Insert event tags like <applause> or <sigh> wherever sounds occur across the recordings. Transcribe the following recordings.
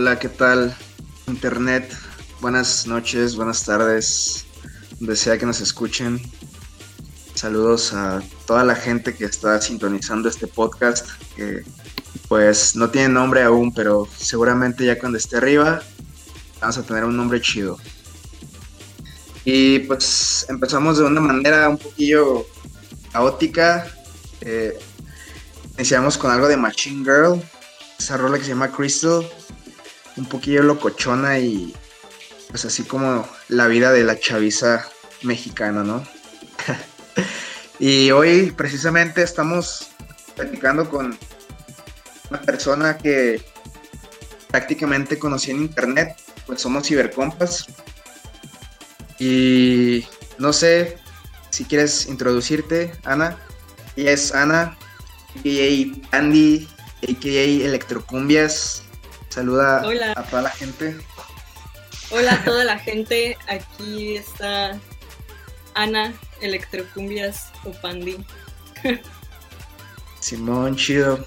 Hola, ¿qué tal? Internet. Buenas noches, buenas tardes. Desea que nos escuchen. Saludos a toda la gente que está sintonizando este podcast, que pues no tiene nombre aún, pero seguramente ya cuando esté arriba vamos a tener un nombre chido. Y pues empezamos de una manera un poquillo caótica. Eh, iniciamos con algo de Machine Girl, esa rola que se llama Crystal, un poquillo locochona y pues así como la vida de la chaviza mexicana, ¿no? <laughs> y hoy precisamente estamos platicando con una persona que prácticamente conocí en internet, pues somos cibercompas. Y no sé si quieres introducirte, Ana. Ella es Ana, a.k.a. Andy, a.k.a. Electrocumbias. Saluda a toda la gente. Hola a toda la gente, aquí está Ana, Electrocumbias o Pandi. <laughs> Simón, chido.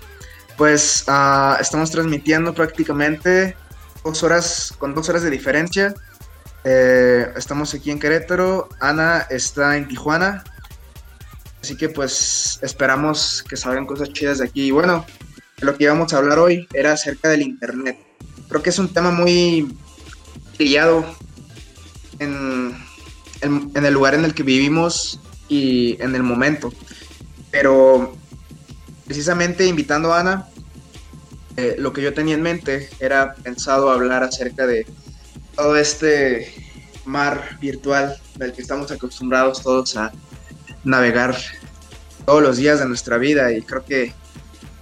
Pues uh, estamos transmitiendo prácticamente dos horas, con dos horas de diferencia. Eh, estamos aquí en Querétaro, Ana está en Tijuana, así que pues esperamos que salgan cosas chidas de aquí. Y bueno, lo que íbamos a hablar hoy era acerca del Internet. Creo que es un tema muy trillado en, el lugar en el que vivimos y en el momento. Pero precisamente invitando a Ana, eh, lo que yo tenía en mente era pensado hablar acerca de todo este mar virtual del que estamos acostumbrados todos a navegar todos los días de nuestra vida y creo que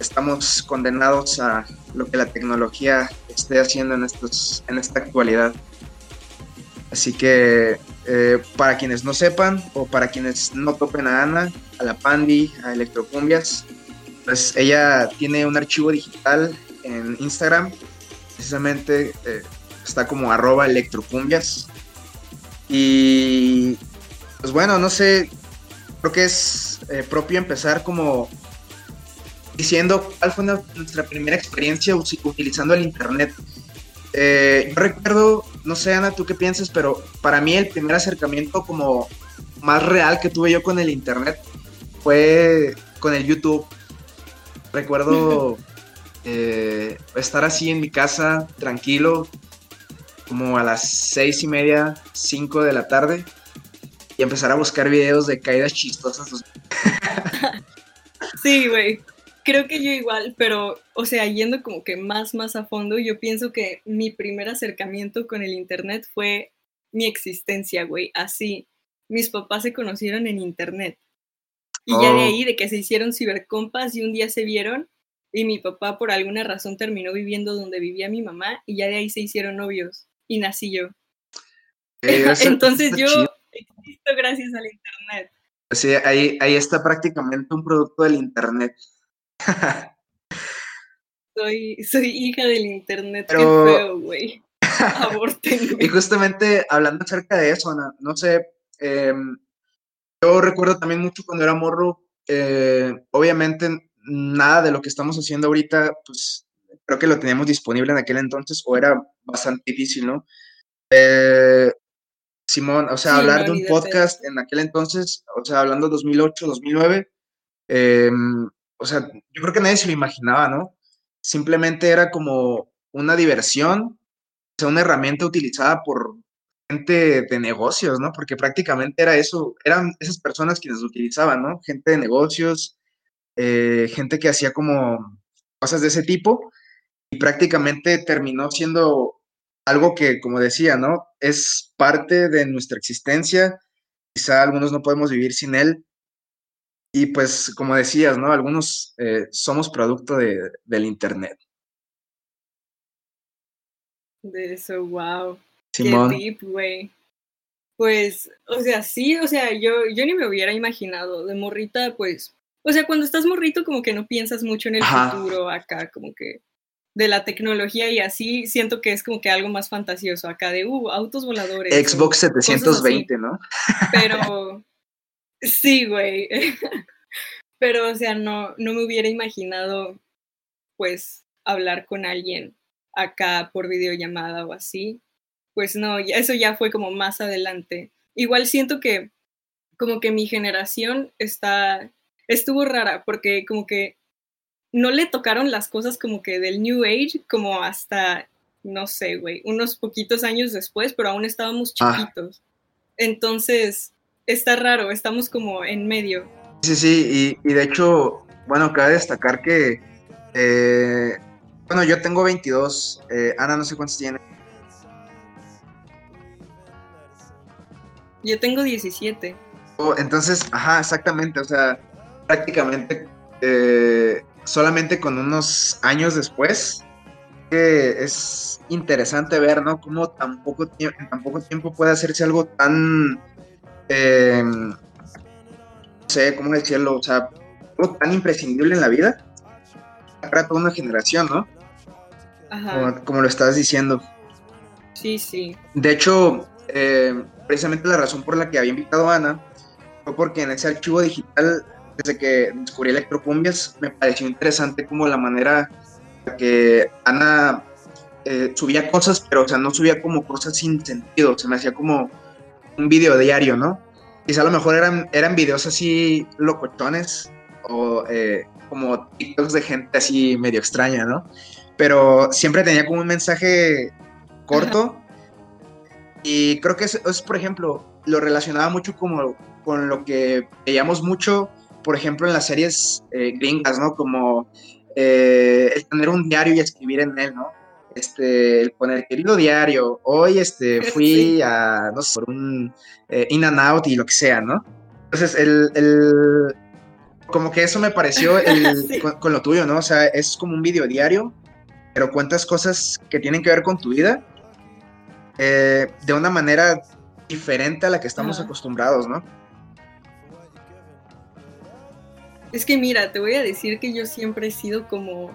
estamos condenados a lo que la tecnología esté haciendo en, estos, en esta actualidad. Así que eh, para quienes no sepan o para quienes no topen a Ana, a la Pandi, a Electrocumbias, pues ella tiene un archivo digital en Instagram, precisamente eh, está como arroba electrocumbias. Y pues bueno, no sé, creo que es eh, propio empezar como diciendo cuál fue nuestra primera experiencia utilizando el Internet. Eh, yo recuerdo, no sé Ana, tú qué piensas, pero para mí el primer acercamiento como más real que tuve yo con el Internet fue con el YouTube. Recuerdo <laughs> eh, estar así en mi casa, tranquilo, como a las seis y media, cinco de la tarde, y empezar a buscar videos de caídas chistosas. <laughs> sí, güey. Creo que yo igual, pero, o sea, yendo como que más, más a fondo, yo pienso que mi primer acercamiento con el Internet fue mi existencia, güey. Así, mis papás se conocieron en Internet. Y ya de oh. ahí, de que se hicieron cibercompas y un día se vieron, y mi papá por alguna razón terminó viviendo donde vivía mi mamá y ya de ahí se hicieron novios y nací yo. Eh, <laughs> Entonces yo existo gracias al internet. Sí, ahí, ahí está prácticamente un producto del internet. <laughs> soy, soy hija del internet, qué feo, güey. <laughs> y justamente hablando acerca de eso, Ana, no sé, em, yo recuerdo también mucho cuando era morro, eh, obviamente nada de lo que estamos haciendo ahorita, pues creo que lo teníamos disponible en aquel entonces o era bastante difícil, ¿no? Eh, Simón, o sea, hablar de un podcast en aquel entonces, o sea, hablando de 2008, 2009, em, o sea, yo creo que nadie se lo imaginaba, ¿no? Simplemente era como una diversión, o sea, una herramienta utilizada por gente de negocios, ¿no? Porque prácticamente era eso, eran esas personas quienes lo utilizaban, ¿no? Gente de negocios, eh, gente que hacía como cosas de ese tipo y prácticamente terminó siendo algo que, como decía, ¿no? Es parte de nuestra existencia, quizá algunos no podemos vivir sin él y pues, como decías, ¿no? Algunos eh, somos producto de, del Internet. De eso, wow. Simón. Qué deep, güey. Pues, o sea, sí, o sea, yo, yo ni me hubiera imaginado. De morrita, pues, o sea, cuando estás morrito como que no piensas mucho en el futuro acá, como que de la tecnología y así siento que es como que algo más fantasioso acá de, uh, autos voladores. Xbox 720, ¿no? Pero sí, güey. <laughs> Pero, o sea, no, no me hubiera imaginado, pues, hablar con alguien acá por videollamada o así. Pues no, eso ya fue como más adelante. Igual siento que como que mi generación está, estuvo rara porque como que no le tocaron las cosas como que del New Age como hasta, no sé, güey, unos poquitos años después, pero aún estábamos ah. chiquitos. Entonces, está raro, estamos como en medio. Sí, sí, y, de hecho, bueno, cabe destacar que, eh, bueno, yo tengo 22, eh, Ana no sé cuántos tiene. Yo tengo 17. entonces, ajá, exactamente, o sea, prácticamente eh, solamente con unos años después, que es interesante ver, ¿no? Cómo tan poco en tan poco tiempo puede hacerse algo tan eh, no sé cómo decirlo, o sea, algo tan imprescindible en la vida para toda una generación, ¿no? Ajá. Como, lo estás diciendo. Sí, sí. De hecho, eh, precisamente la razón por la que había invitado a Ana fue porque en ese archivo digital, desde que descubrí electrocumbias, me pareció interesante como la manera que Ana eh, subía cosas, pero o sea, no subía como cosas sin sentido, se me hacía como un video diario, ¿no? Quizá a lo mejor eran, eran videos así locochones o eh, como TikToks de gente así medio extraña, ¿no? Pero siempre tenía como un mensaje corto. Y creo que es, por ejemplo, lo relacionaba mucho como con lo que veíamos mucho, por ejemplo, en las series eh, gringas, ¿no? Como eh, el tener un diario y escribir en él, ¿no? Este, el poner querido diario, hoy este, <laughs> fui a, no sé, por un eh, in and out y lo que sea, ¿no? Entonces, el, el como que eso me pareció el, <laughs> con, lo tuyo, ¿no? O sea, es como un video diario, pero cuentas cosas que tienen que ver con tu vida eh, de una manera diferente a la que estamos acostumbrados, ¿no? Es que mira, te voy a decir que yo siempre he sido como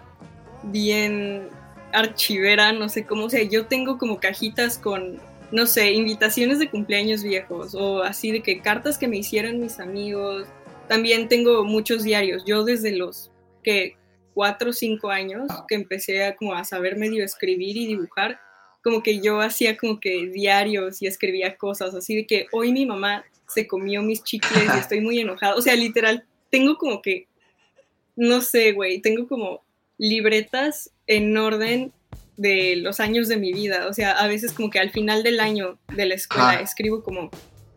bien archivera, no sé cómo, o sea, yo tengo como cajitas con, no sé, invitaciones de cumpleaños viejos o así de que cartas que me hicieron mis amigos. También tengo muchos diarios. Yo desde los que cuatro o cinco años que empecé a como a saber medio escribir y dibujar, como que yo hacía como que diarios y escribía cosas así de que hoy mi mamá se comió mis chicles y estoy muy enojada. O sea, literal, tengo como que, no sé, güey, tengo como libretas en orden de los años de mi vida. O sea, a veces como que al final del año de la escuela ah. escribo como,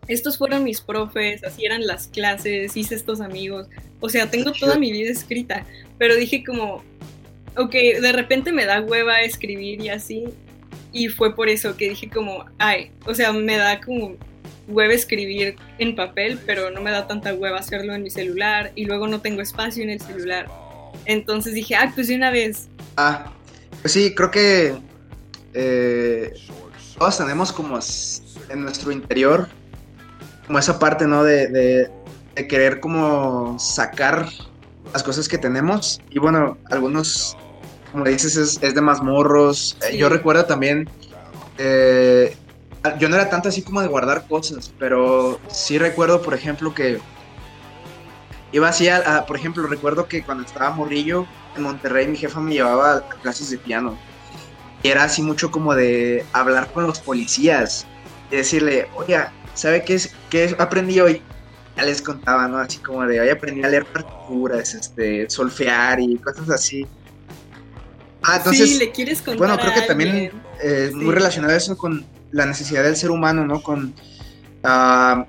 estos fueron mis profes, así eran las clases, hice estos amigos. O sea, tengo toda mi vida escrita, pero dije como, ok, de repente me da hueva escribir y así. Y fue por eso que dije como, ay, o sea, me da como hueva escribir en papel, pero no me da tanta hueva hacerlo en mi celular y luego no tengo espacio en el celular. Entonces dije, ah, pues de una vez. Ah, pues sí, creo que eh, todos tenemos como en nuestro interior, como esa parte, ¿no? De, querer como sacar las cosas que tenemos. Y bueno, algunos, como dices, es, de más morros. Eh, yo recuerdo también, eh, yo no era tanto así como de guardar cosas, pero sí recuerdo, por ejemplo, que iba así a, por ejemplo, recuerdo que cuando estaba morrillo en Monterrey, mi jefa me llevaba a clases de piano. Y era así mucho como de hablar con los policías y decirle, oye, ¿sabe qué, es, qué aprendí hoy? Ya les contaba, ¿no? Así como de, hoy aprendí a leer partituras, este, solfear y cosas así. Ah, entonces, sí, le quieres contar bueno, creo que también eh, muy relacionado eso con la necesidad del ser humano, ¿no? Con uh,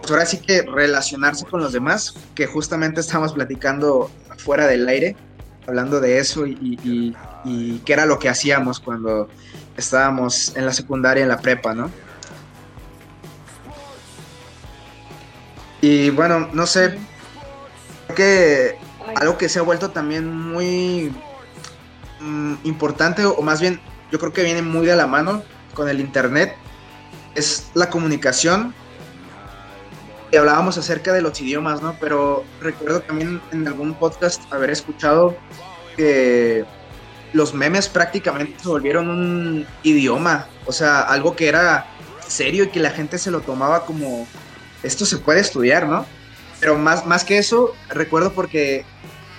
pues ahora sí que relacionarse con los demás, que justamente estamos platicando fuera del aire, hablando de eso y, qué era lo que hacíamos cuando estábamos en la secundaria, en la prepa, ¿no? Y bueno, no sé, creo que algo que se ha vuelto también muy mm, importante, o más bien yo creo que viene muy de la mano con el Internet, es la comunicación y hablábamos acerca de los idiomas, ¿no? Pero recuerdo también en algún podcast haber escuchado que los memes prácticamente se volvieron un idioma, o sea, algo que era serio y que la gente se lo tomaba como, esto se puede estudiar, ¿no? Pero más, más que eso, recuerdo porque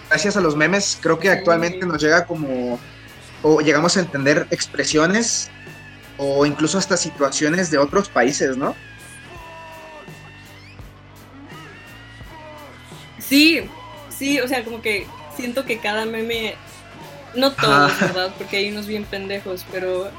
gracias a los memes creo que actualmente nos llega como o llegamos a entender expresiones o incluso hasta situaciones de otros países, ¿no? Sí, sí, o sea, como que siento que cada meme, no todos, ¿verdad? Porque hay unos bien pendejos, pero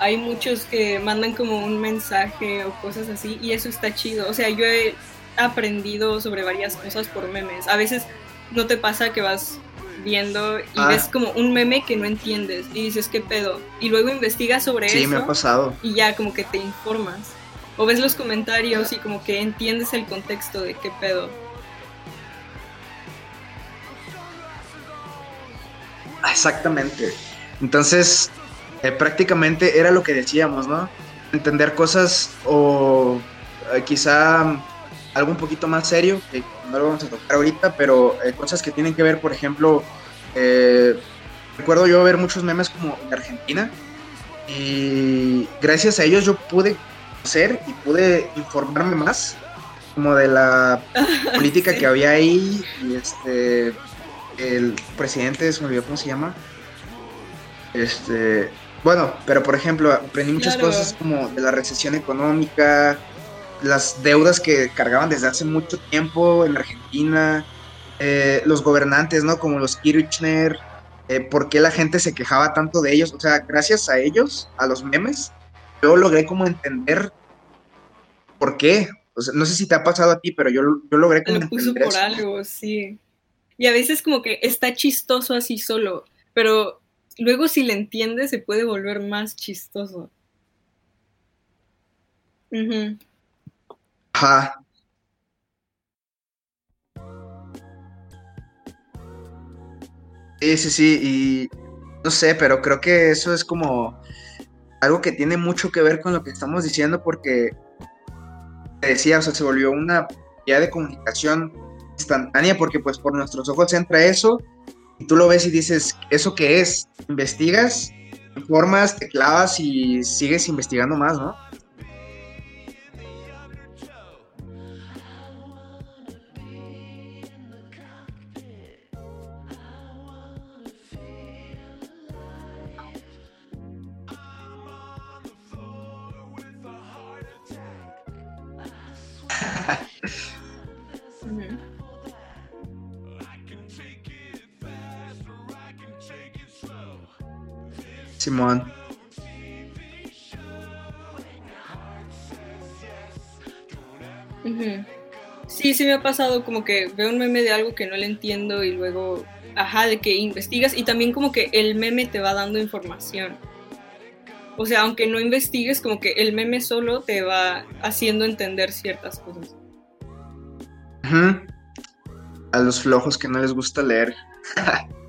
hay muchos que mandan como un mensaje o cosas así y eso está chido. O sea, yo he aprendido sobre varias cosas por memes. A veces no te pasa que vas viendo y ah. ves como un meme que no entiendes y dices, ¿qué pedo? Y luego investigas sobre eso. Sí, me ha pasado. Y ya como que te informas. O ves los comentarios y como que entiendes el contexto de qué pedo. Exactamente. Entonces, eh, prácticamente era lo que decíamos, ¿no? Entender cosas o eh, quizá algo un poquito más serio, que no lo vamos a tocar ahorita, pero eh, cosas que tienen que ver, por ejemplo, recuerdo yo ver muchos memes como en Argentina y gracias a ellos yo pude hacer y pude informarme más como de la <laughs> política que había ahí y este el presidente, se me olvidó cómo se llama. Este, bueno, pero por ejemplo, aprendí muchas cosas como de la recesión económica, las deudas que cargaban desde hace mucho tiempo en Argentina, eh, los gobernantes, ¿no? Como los Kirchner, eh, por qué la gente se quejaba tanto de ellos. O sea, gracias a ellos, a los memes, yo logré como entender por qué. O sea, no sé si te ha pasado a ti, pero yo, yo logré como Lo puso por algo, sí. Y a veces como que está chistoso así solo, pero luego si le entiendes se puede volver más chistoso. Ajá. Sí, sí, sí, y no sé, pero creo que eso es como algo que tiene mucho que ver con lo que estamos diciendo porque te decía, o sea, se volvió una vía de comunicación instantánea porque pues por nuestros ojos entra eso y tú lo ves y dices, ¿eso qué es? Investigas, informas, te clavas y sigues investigando más, ¿no? Simón. Sí, sí me ha pasado como que veo un meme de algo que no le entiendo y luego, ajá, de que investigas y también como que el meme te va dando información. O sea, aunque no investigues, como que el meme solo te va haciendo entender ciertas cosas. A los flojos que no les gusta leer. <laughs>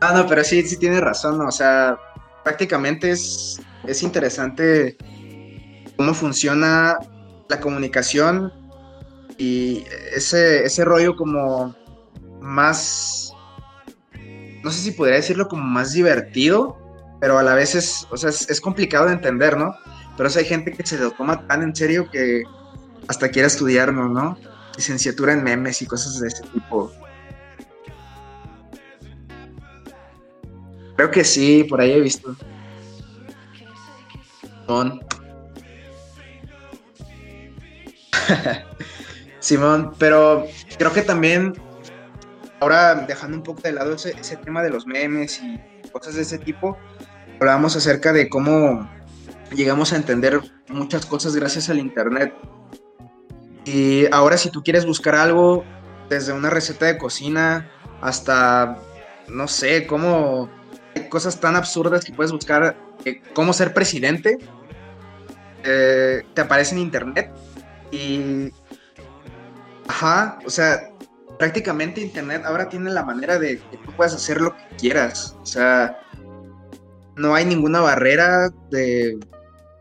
Ah, no, pero sí, sí tiene razón, o sea, prácticamente es, es interesante cómo funciona la comunicación y ese, ese rollo como más, no sé si podría decirlo como más divertido, pero a la vez es, o sea, es, complicado de entender, ¿no? Pero hay gente que se lo toma tan en serio que hasta quiere estudiarlo, ¿no? Licenciatura en memes y cosas de ese tipo. Creo que sí, por ahí he visto. Simón. <laughs> Simón, pero creo que también, ahora dejando un poco de lado ese, tema de los memes y cosas de ese tipo, hablábamos acerca de cómo llegamos a entender muchas cosas gracias al Internet. Y ahora si tú quieres buscar algo, desde una receta de cocina hasta, no sé, cómo cosas tan absurdas que puedes buscar eh, cómo ser presidente, eh, te aparece en internet y... Ajá, o sea, prácticamente internet ahora tiene la manera de que tú puedas hacer lo que quieras, o sea, no hay ninguna barrera de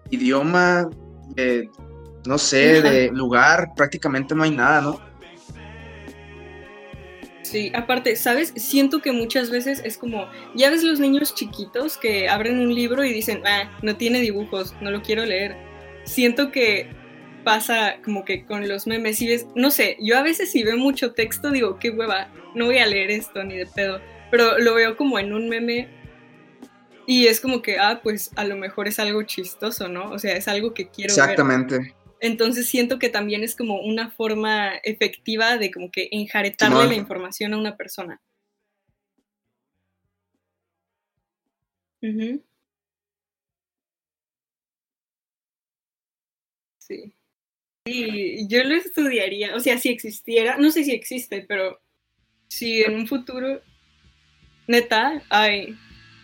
idioma, de, no sé, de lugar, prácticamente no hay nada, ¿no? Sí, aparte, ¿sabes? Siento que muchas veces es como, ya ves los niños chiquitos que abren un libro y dicen, ah, no tiene dibujos, no lo quiero leer. Siento que pasa como que con los memes y ves, no sé, yo a veces si veo mucho texto digo, qué hueva, no voy a leer esto ni de pedo, pero lo veo como en un meme Y es como que, ah, pues a lo mejor es algo chistoso, ¿no? O sea, es algo que quiero Exactamente. Entonces siento que también es como una forma efectiva de como que enjaretarle la información a una persona. Sí. Sí, yo lo estudiaría, o sea, si existiera, no sé si existe, pero si en un futuro, neta, ay,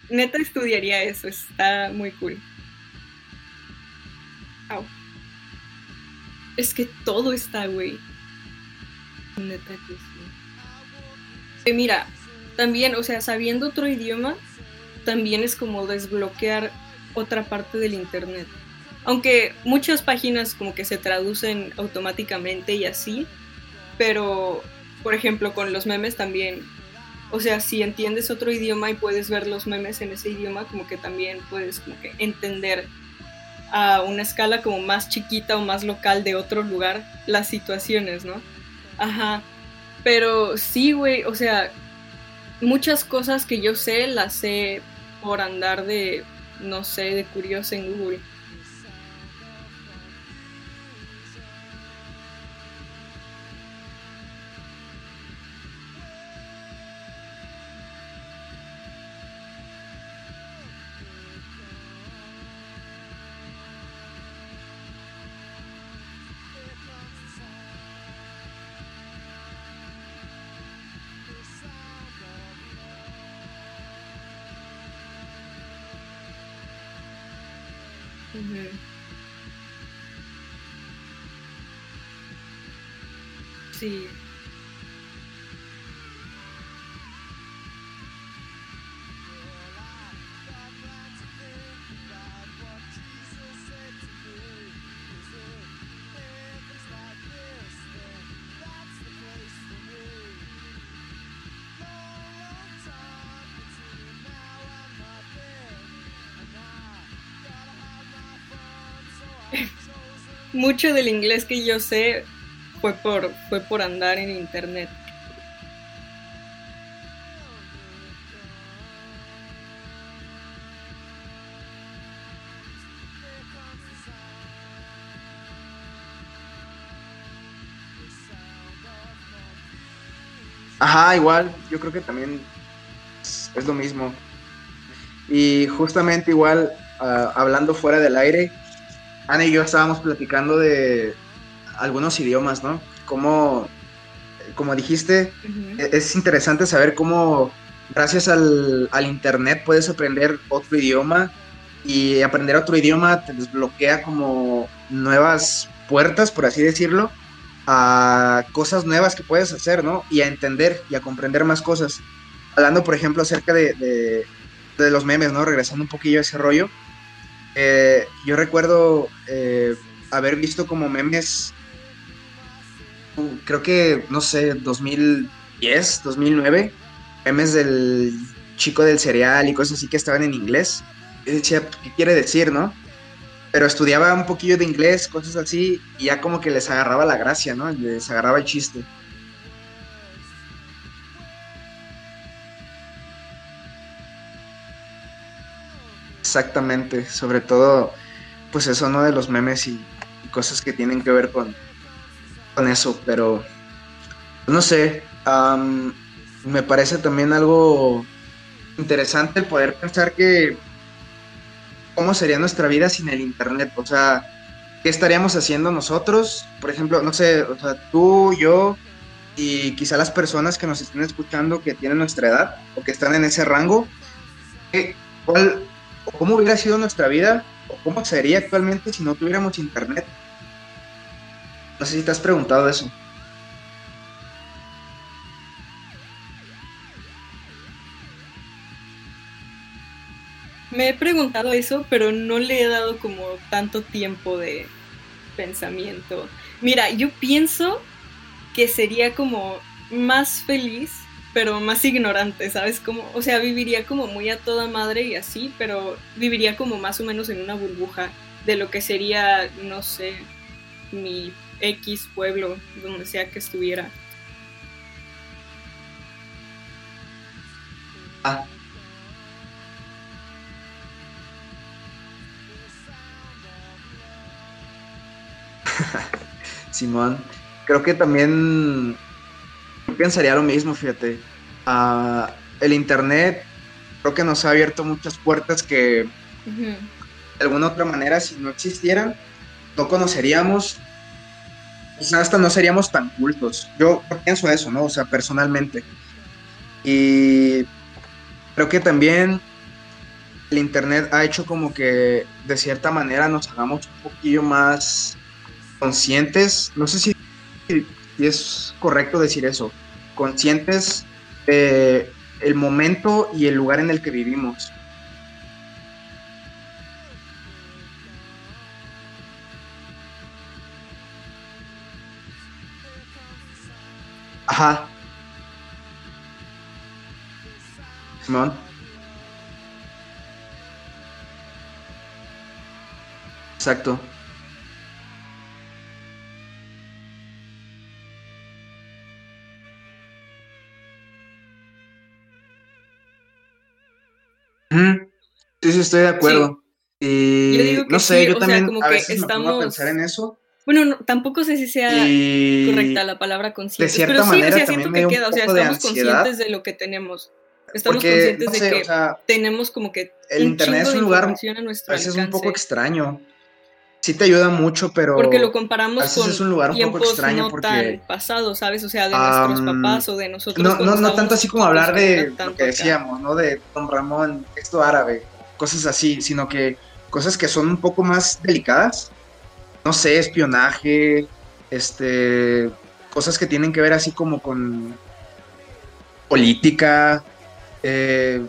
neta estudiaría eso, está muy cool. Es que todo está, güey. Neta mira, también, o sea, sabiendo otro idioma, también es como desbloquear otra parte del internet. Aunque muchas páginas como que se traducen automáticamente y así, pero por ejemplo con los memes también, o sea, si entiendes otro idioma y puedes ver los memes en ese idioma, como que también puedes como que entender a una escala como más chiquita o más local de otro lugar las situaciones, ¿no? Ajá. Pero sí, güey, o sea, muchas cosas que yo sé las sé por andar de, no sé, de curioso en Google. Sí. Mucho del inglés que yo sé fue por, fue por andar en internet. Ajá, igual, yo creo que también es, lo mismo. Y justamente igual, ah, hablando fuera del aire, Ana y yo estábamos platicando de, algunos idiomas, ¿no? Como, como dijiste, e-, es interesante saber cómo gracias al, Internet puedes aprender otro idioma y aprender otro idioma te desbloquea como nuevas puertas, por así decirlo, a cosas nuevas que puedes hacer, ¿no? Y a entender y a comprender más cosas. Hablando, por ejemplo, acerca de, los memes, ¿no? Regresando un poquillo a ese rollo. Eh, yo recuerdo eh, haber visto como memes creo que, no sé, 2010, 2009, memes del chico del cereal y cosas así que estaban en inglés. Y decía, ¿qué quiere decir, no? Pero estudiaba un poquillo de inglés, cosas así, y ya como que les agarraba la gracia, ¿no? Les agarraba el chiste. Exactamente, sobre todo, pues eso, ¿no? De los memes y cosas que tienen que ver con, con eso, pero no sé, me parece también algo interesante el poder pensar que cómo sería nuestra vida sin el internet, o sea, ¿qué estaríamos haciendo nosotros? Por ejemplo, no sé, o sea, tú, yo y quizá las personas que nos estén escuchando que tienen nuestra edad o que están en ese rango, ¿cuál, ¿cómo hubiera sido nuestra vida o cómo sería actualmente si no tuviéramos internet? No sé si te has preguntado eso. Me he preguntado eso, pero no le he dado como tanto tiempo de pensamiento. Mira, yo pienso que sería como más feliz, pero más ignorante, ¿sabes? Como, o sea, viviría como muy a toda madre y así, pero viviría como más o menos en una burbuja de lo que sería, no sé, mi X pueblo, donde sea que estuviera. Ah. <laughs> Simón, creo que también pensaría lo mismo, fíjate. Ah, el Internet creo que nos ha abierto muchas puertas que de alguna otra manera, si no existieran, no conoceríamos, quizás hasta no seríamos tan cultos. Yo pienso eso, ¿no? O sea, personalmente. Y creo que también el Internet ha hecho como que de cierta manera nos hagamos un poquillo más conscientes, no sé si, es correcto decir eso, conscientes de el momento y el lugar en el que vivimos. Ajá. Exacto. Sí, sí, estoy de acuerdo. Y no sé, yo también a veces me pongo a pensar en eso. Bueno, tampoco sé si sea correcta la palabra consciente, pero sí, o sea, siento que queda, o sea, estamos conscientes de lo que tenemos. Estamos conscientes de que tenemos como que el internet es un lugar a, nuestro veces un poco extraño. Sí te ayuda mucho, pero porque lo comparamos con es un lugar un poco extraño no porque tan pasado, ¿sabes? O sea, de nuestros papás o de nosotros. No, no, no tanto así como hablar de lo que decíamos, ¿no? De Don Ramón, texto árabe, cosas así, sino que cosas que son un poco más delicadas. No sé, espionaje, este, cosas que tienen que ver así como con política, eh,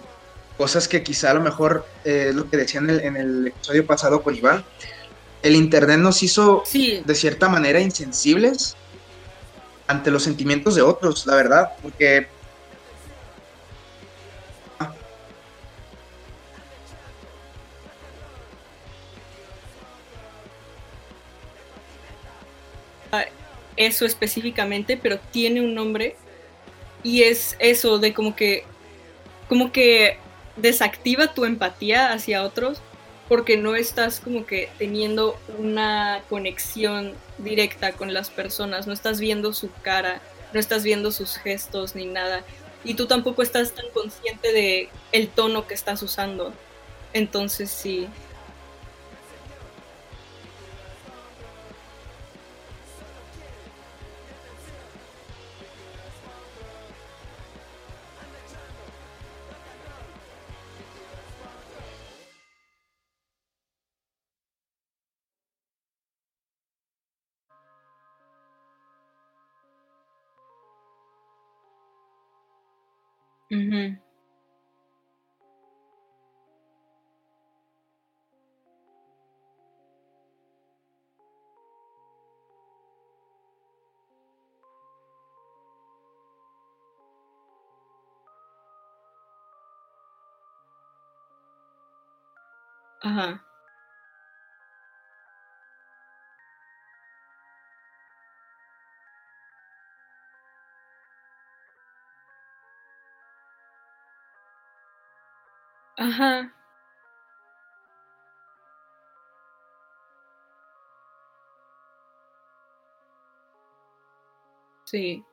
cosas que quizá a lo mejor eh, lo que decían en el, en el, episodio pasado con Iván. El Internet nos hizo de cierta manera insensibles ante los sentimientos de otros, la verdad, porque eso específicamente, pero tiene un nombre y es eso de como que como que desactiva tu empatía hacia otros porque no estás como que teniendo una conexión directa con las personas, no estás viendo su cara, no estás viendo sus gestos ni nada y tú tampoco estás tan consciente de el tono que estás usando. Entonces sí, Mhm. Ajá. Ajá. Sí.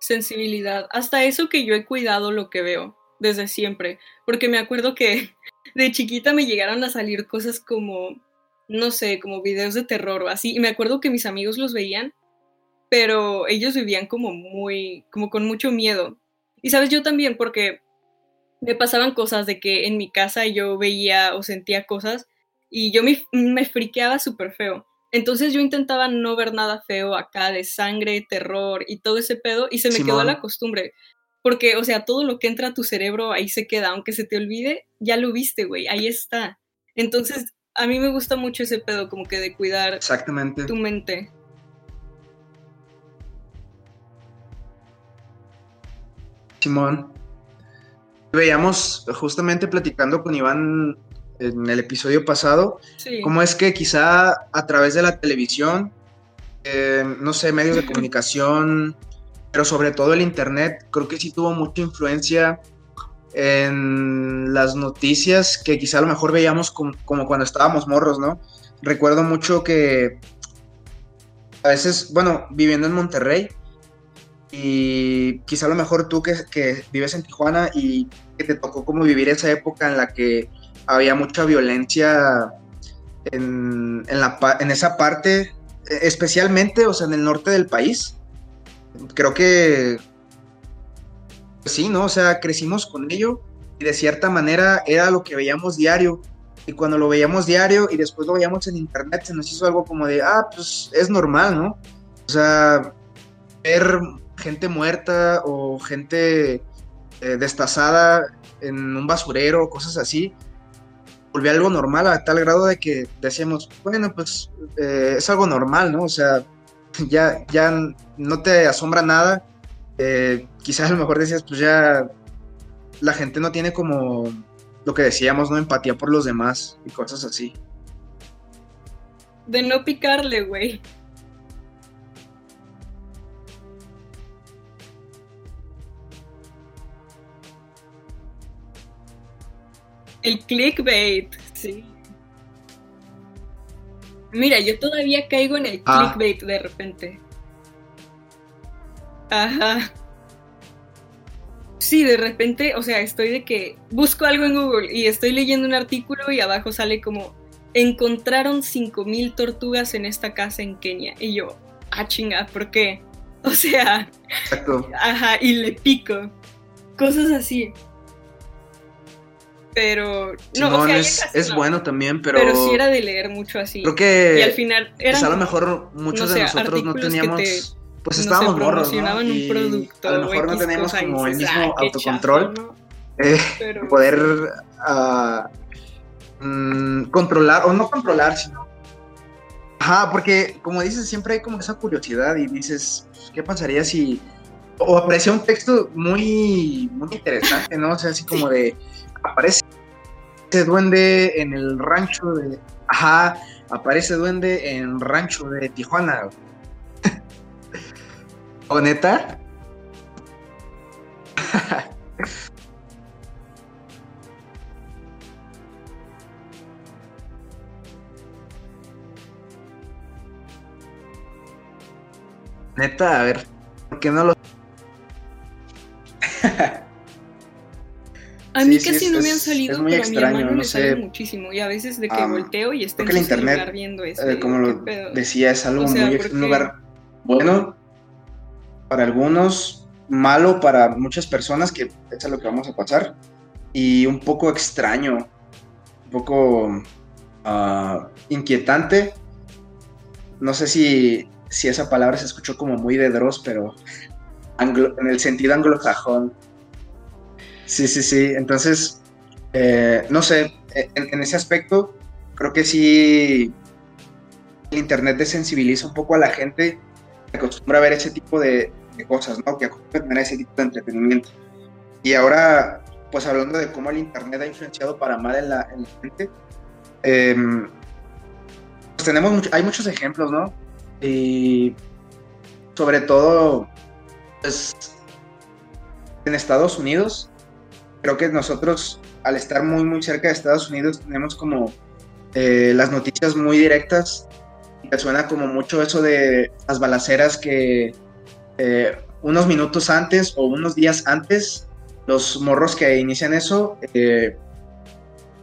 Sensibilidad. Hasta eso que yo he cuidado lo que veo desde siempre, porque me acuerdo que <laughs> de chiquita me llegaron a salir cosas como, no sé, como videos de terror o así, y me acuerdo que mis amigos los veían, pero ellos vivían como muy, como con mucho miedo. Y sabes, yo también, porque me pasaban cosas de que en mi casa yo veía o sentía cosas y yo me, me friqueaba súper feo. Entonces yo intentaba no ver nada feo acá de sangre, terror y todo ese pedo y se me quedó la costumbre. Porque, o sea, todo lo que entra a tu cerebro ahí se queda, aunque se te olvide, ya lo viste, güey, ahí está. Entonces, a mí me gusta mucho ese pedo, como que de cuidar Exactamente. tu mente. Simón. Veíamos justamente platicando con Iván en el episodio pasado, cómo es que quizá a través de la televisión eh, no sé, medios de comunicación, pero sobre todo el Internet, creo que sí tuvo mucha influencia en las noticias que quizá a lo mejor veíamos como, cuando estábamos morros, ¿no? Recuerdo mucho que a veces, bueno, viviendo en Monterrey, y quizá a lo mejor tú que, que, vives en Tijuana y que te tocó como vivir esa época en la que había mucha violencia en, en, la, en esa parte, especialmente, o sea, en el norte del país creo que sí, ¿no? O sea, crecimos con ello y de cierta manera era lo que veíamos diario. Y cuando lo veíamos diario y después lo veíamos en internet, se nos hizo algo como de, ah, pues es normal, ¿no? O sea, ver gente muerta o gente eh, destazada en un basurero, cosas así, volvió algo normal a tal grado de que decíamos, bueno, pues eh, es algo normal, ¿no? O sea, ya, ya no te asombra nada. Eh, quizás a lo mejor decías, pues ya la gente no tiene como lo que decíamos, ¿no? Empatía por los demás y cosas así. De no picarle, güey. El clickbait, sí. Mira, yo todavía caigo en el ah. clickbait de repente. Ajá. Sí, de repente, o sea, estoy de que busco algo en Google y estoy leyendo un artículo y abajo sale como encontraron 5000 tortugas en esta casa en Kenia. Y yo, ah, chinga, ¿por qué? <laughs> O sea, Exacto. ajá, y le pico. Cosas así. Pero no, es, bueno también, pero. Pero sí era de leer mucho así. Creo que. Y al final. Eran, pues a lo mejor muchos de nosotros no teníamos. pues estábamos no morros, ¿no? un producto. A lo mejor no teníamos como el mismo autocontrol. Eh, poder uh, controlar, o no controlar, sino. Ajá, porque como dices, siempre hay como esa curiosidad y dices, ¿qué pasaría si. O aparecía un texto muy, muy interesante, ¿no? O sea, así como de aparece duende en el rancho de. Ajá, aparece duende en rancho de Tijuana. <laughs> ¿O neta? <laughs> Neta, a ver, ¿por qué no lo <laughs> A mí casi no me han salido, pero a mi hermano no me sale muchísimo. Y a veces de que ah, volteo y estoy en el internet, viendo eso. Eh, como lo decía, es algo muy un lugar bueno para algunos, malo para muchas personas, que es a lo que vamos a pasar, y un poco extraño, un poco uh, inquietante. No sé si, si esa palabra se escuchó como muy de Dross, pero en el sentido anglosajón Sí, sí, sí. Entonces, eh, no sé, en, ese aspecto, creo que sí el Internet desensibiliza un poco a la gente que acostumbra a ver ese tipo de, cosas, ¿no? Que acostumbra a tener ese tipo de entretenimiento. Y ahora, pues hablando de cómo el Internet ha influenciado para mal en la, gente, em, pues tenemos, hay muchos ejemplos, ¿no? Y sobre todo, pues, en Estados Unidos, creo que nosotros, al estar muy, muy cerca de Estados Unidos, tenemos como eh, las noticias muy directas. Y suena como mucho eso de las balaceras que eh, unos minutos antes o unos días antes, los morros que inician eso eh,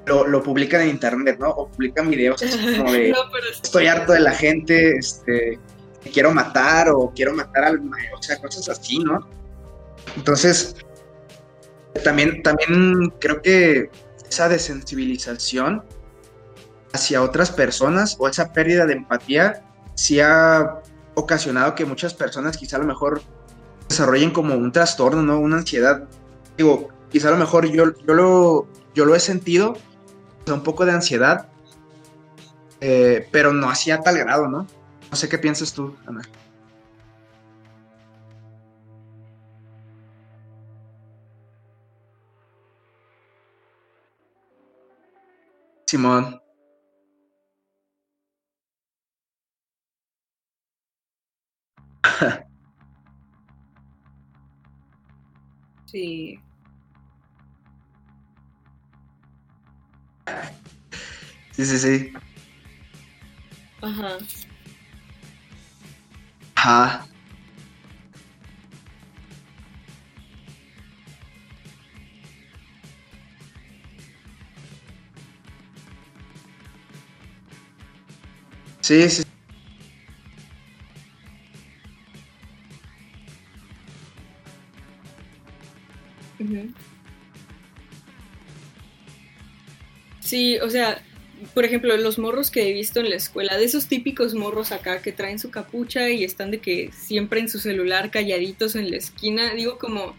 lo, publican en internet, ¿no? O publican videos así como de <laughs> estoy harto de la gente, este, quiero matar o quiero matar al o sea, cosas así, ¿no? Entonces, también, también creo que esa desensibilización hacia otras personas o esa pérdida de empatía sí ha ocasionado que muchas personas quizá a lo mejor desarrollen como un trastorno, ¿no? Una ansiedad. Digo, quizá a lo mejor yo, yo, lo, yo lo he sentido, un poco de ansiedad, eh, pero no hacía tal grado, ¿no? No sé qué piensas tú, Ana. Timon <laughs> sí. Sí, sí, sí. Ajá. Ajá. Sí, sí. Sí, o sea, por ejemplo, los morros que he visto en la escuela, de esos típicos morros acá que traen su capucha y están de que siempre en su celular calladitos en la esquina, digo como,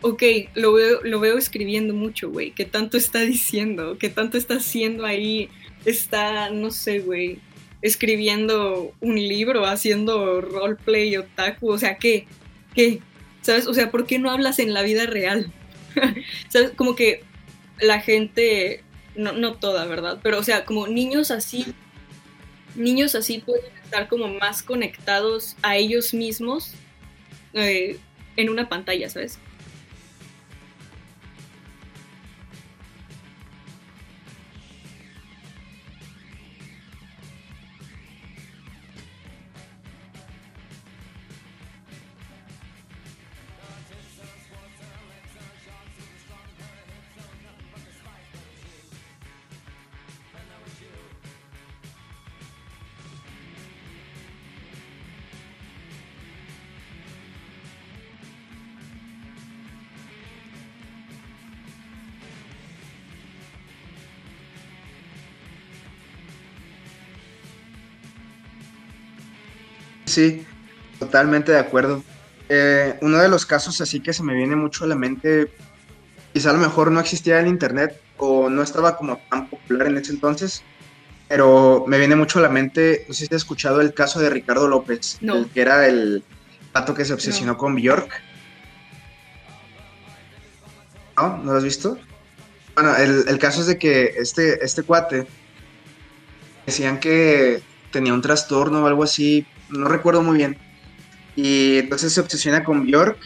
ok, lo veo, lo veo escribiendo mucho, güey, ¿qué tanto está diciendo? ¿Qué tanto está haciendo ahí? Está, no sé, güey, escribiendo un libro, haciendo roleplay otaku, o sea, ¿qué? ¿Qué? ¿Sabes? O sea, ¿por qué no hablas en la vida real? <laughs> ¿Sabes? Como que la gente, no, no toda, ¿verdad? Pero, o sea, como niños así, niños así pueden estar como más conectados a ellos mismos eh, en una pantalla, ¿sabes? Sí, totalmente de acuerdo. Eh, uno de los casos así que se me viene mucho a la mente, quizá a lo mejor no existía el internet o no estaba como tan popular en ese entonces, pero me viene mucho a la mente, no sé si has escuchado el caso de Ricardo López, No. el que era el pato que se obsesionó No. con Bjork. ¿No? ¿No lo has visto? Bueno, el, el caso es de que este, este cuate decían que tenía un trastorno o algo así, no recuerdo muy bien. Y entonces se obsesiona con Bjork,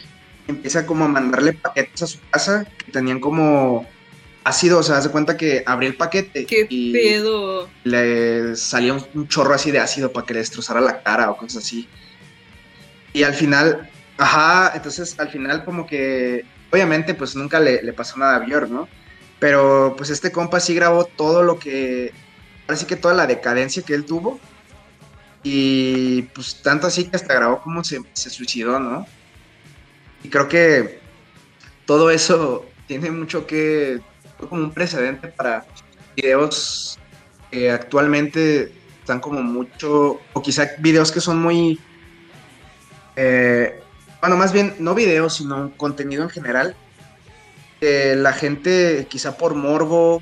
empieza como a mandarle paquetes a su casa que tenían como ácido, o sea, hace cuenta que abría el paquete ¿Qué y pedo? le salía un, un chorro así de ácido para que le destrozara la cara o cosas así. Y al final, ajá, entonces al final como que, obviamente pues nunca le, le pasó nada a Björk, ¿no? Pero pues este compa sí grabó todo lo que, parece que toda la decadencia que él tuvo. Y pues tanto así que hasta grabó como se, se suicidó, ¿no? Y creo que todo eso tiene mucho que, fue como un precedente para videos que actualmente están como mucho, o quizá videos que son muy, eh, bueno, más bien no videos, sino contenido en general, que la gente quizá por morbo,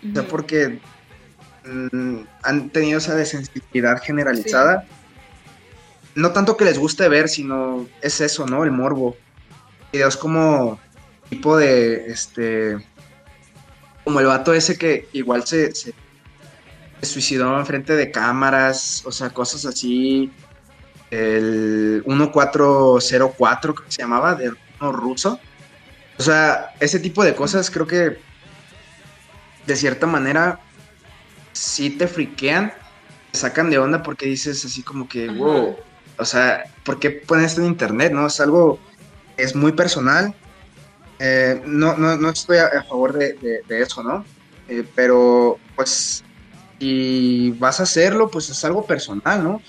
quizá porque mm, han tenido esa desensibilidad generalizada. No tanto que les guste ver, sino es eso, ¿no? El morbo. Videos como tipo de, este, como el vato ese que igual se, se, se suicidó enfrente de cámaras, o sea, cosas así. El 1404, creo que se llamaba, de uno ruso. O sea, ese tipo de cosas creo que de cierta manera sí te friquean, te sacan de onda porque dices así como que, Ajá. wow, o sea, ¿por qué ponen esto en internet? No, es algo, es muy personal. Eh, no, no, no estoy a, a favor de, de- de eso, ¿no? Eh, pero, pues, si vas a hacerlo, pues es algo personal, ¿no?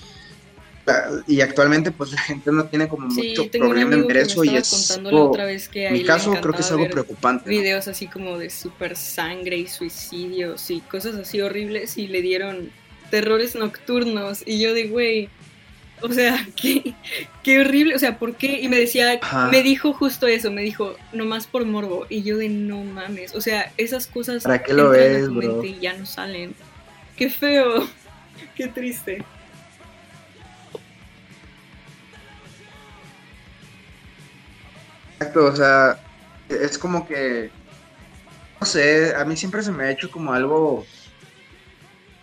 Y actualmente, pues la gente no tiene como Sí, mucho problema en ver eso y es. algo- otra vez que mi caso, creo que es algo preocupante. ¿no? videos así como de super sangre y suicidios y cosas así horribles y le dieron terrores nocturnos y yo de güey, o sea, <laughs> qué, qué horrible, o sea, ¿por qué? Y me decía, Ajá. me dijo justo eso, me dijo, nomás por morbo y yo de no mames, o sea, esas cosas ¿Para qué lo ves, bro? y ya no salen. Qué feo, <laughs> qué triste. Exacto, o sea, es como que, no sé, a mí siempre se me ha hecho como algo,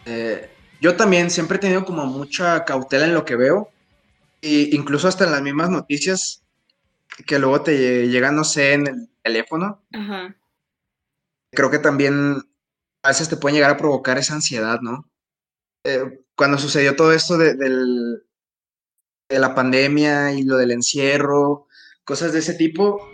eh, yo también siempre he tenido como mucha cautela en lo que veo, e incluso hasta en las mismas noticias que luego te llegan, no sé, en el teléfono. Ajá. Creo que también a veces te pueden llegar a provocar esa ansiedad, ¿no? Eh, cuando sucedió todo esto de, del, de la pandemia y lo del encierro, cosas de ese tipo,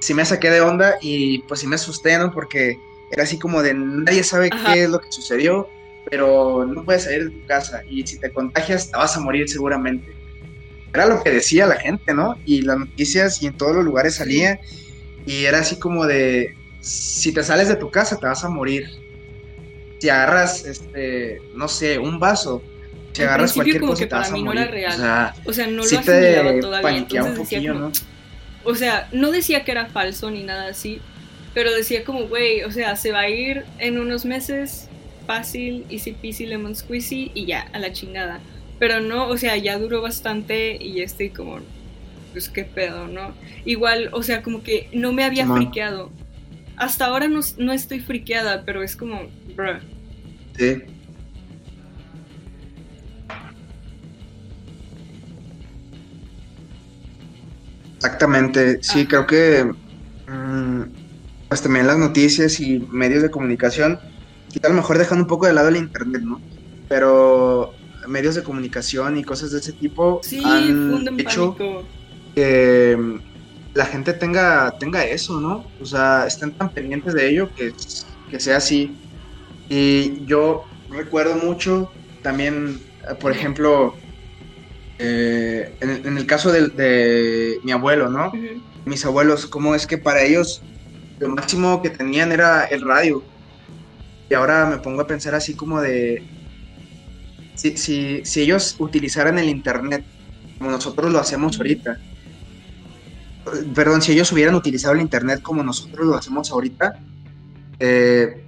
sí me saqué de onda y pues sí me asusté, ¿no? Porque era así como de nadie sabe qué es lo que sucedió, pero no puedes salir de tu casa y si te contagias te vas a morir seguramente. Era lo que decía la gente, ¿no? Y las noticias y en todos los lugares salía y era así como de si te sales de tu casa te vas a morir. Si agarras, este, no sé, un vaso, si agarras cualquier cosa te vas a morir. real. O sea, O sea, no lo asimilaba todavía. un Entonces decía poquillo, como, ¿no? O sea, no decía que era falso ni nada así, pero decía como, güey, o sea, se va a ir en unos meses fácil, easy peasy, lemon squeezy y ya, a la chingada. Pero no, o sea, ya duró bastante y ya estoy como, pues qué pedo, ¿no? Igual, o sea, como que no me había friqueado. Hasta ahora no, no estoy friqueada, pero es como, bruh. Sí. Exactamente, sí, Ajá. creo que mm, pues también las noticias y medios de comunicación, quizá a lo mejor dejando un poco de lado el internet, ¿no? Pero medios de comunicación y cosas de ese tipo Sí, han hecho pánico. que la gente tenga, tenga eso, ¿no? O sea, estén tan pendientes de ello que, que sea así. Y yo recuerdo mucho también, eh, por ejemplo, eh, en, el- en el caso de, mi abuelo, ¿no? Mis abuelos, cómo es que para ellos lo máximo que tenían era el radio. Y ahora me pongo a pensar así como de, si, si, si ellos utilizaran el Internet como nosotros lo hacemos ahorita, perdón, si ellos hubieran utilizado el Internet como nosotros lo hacemos ahorita, eh,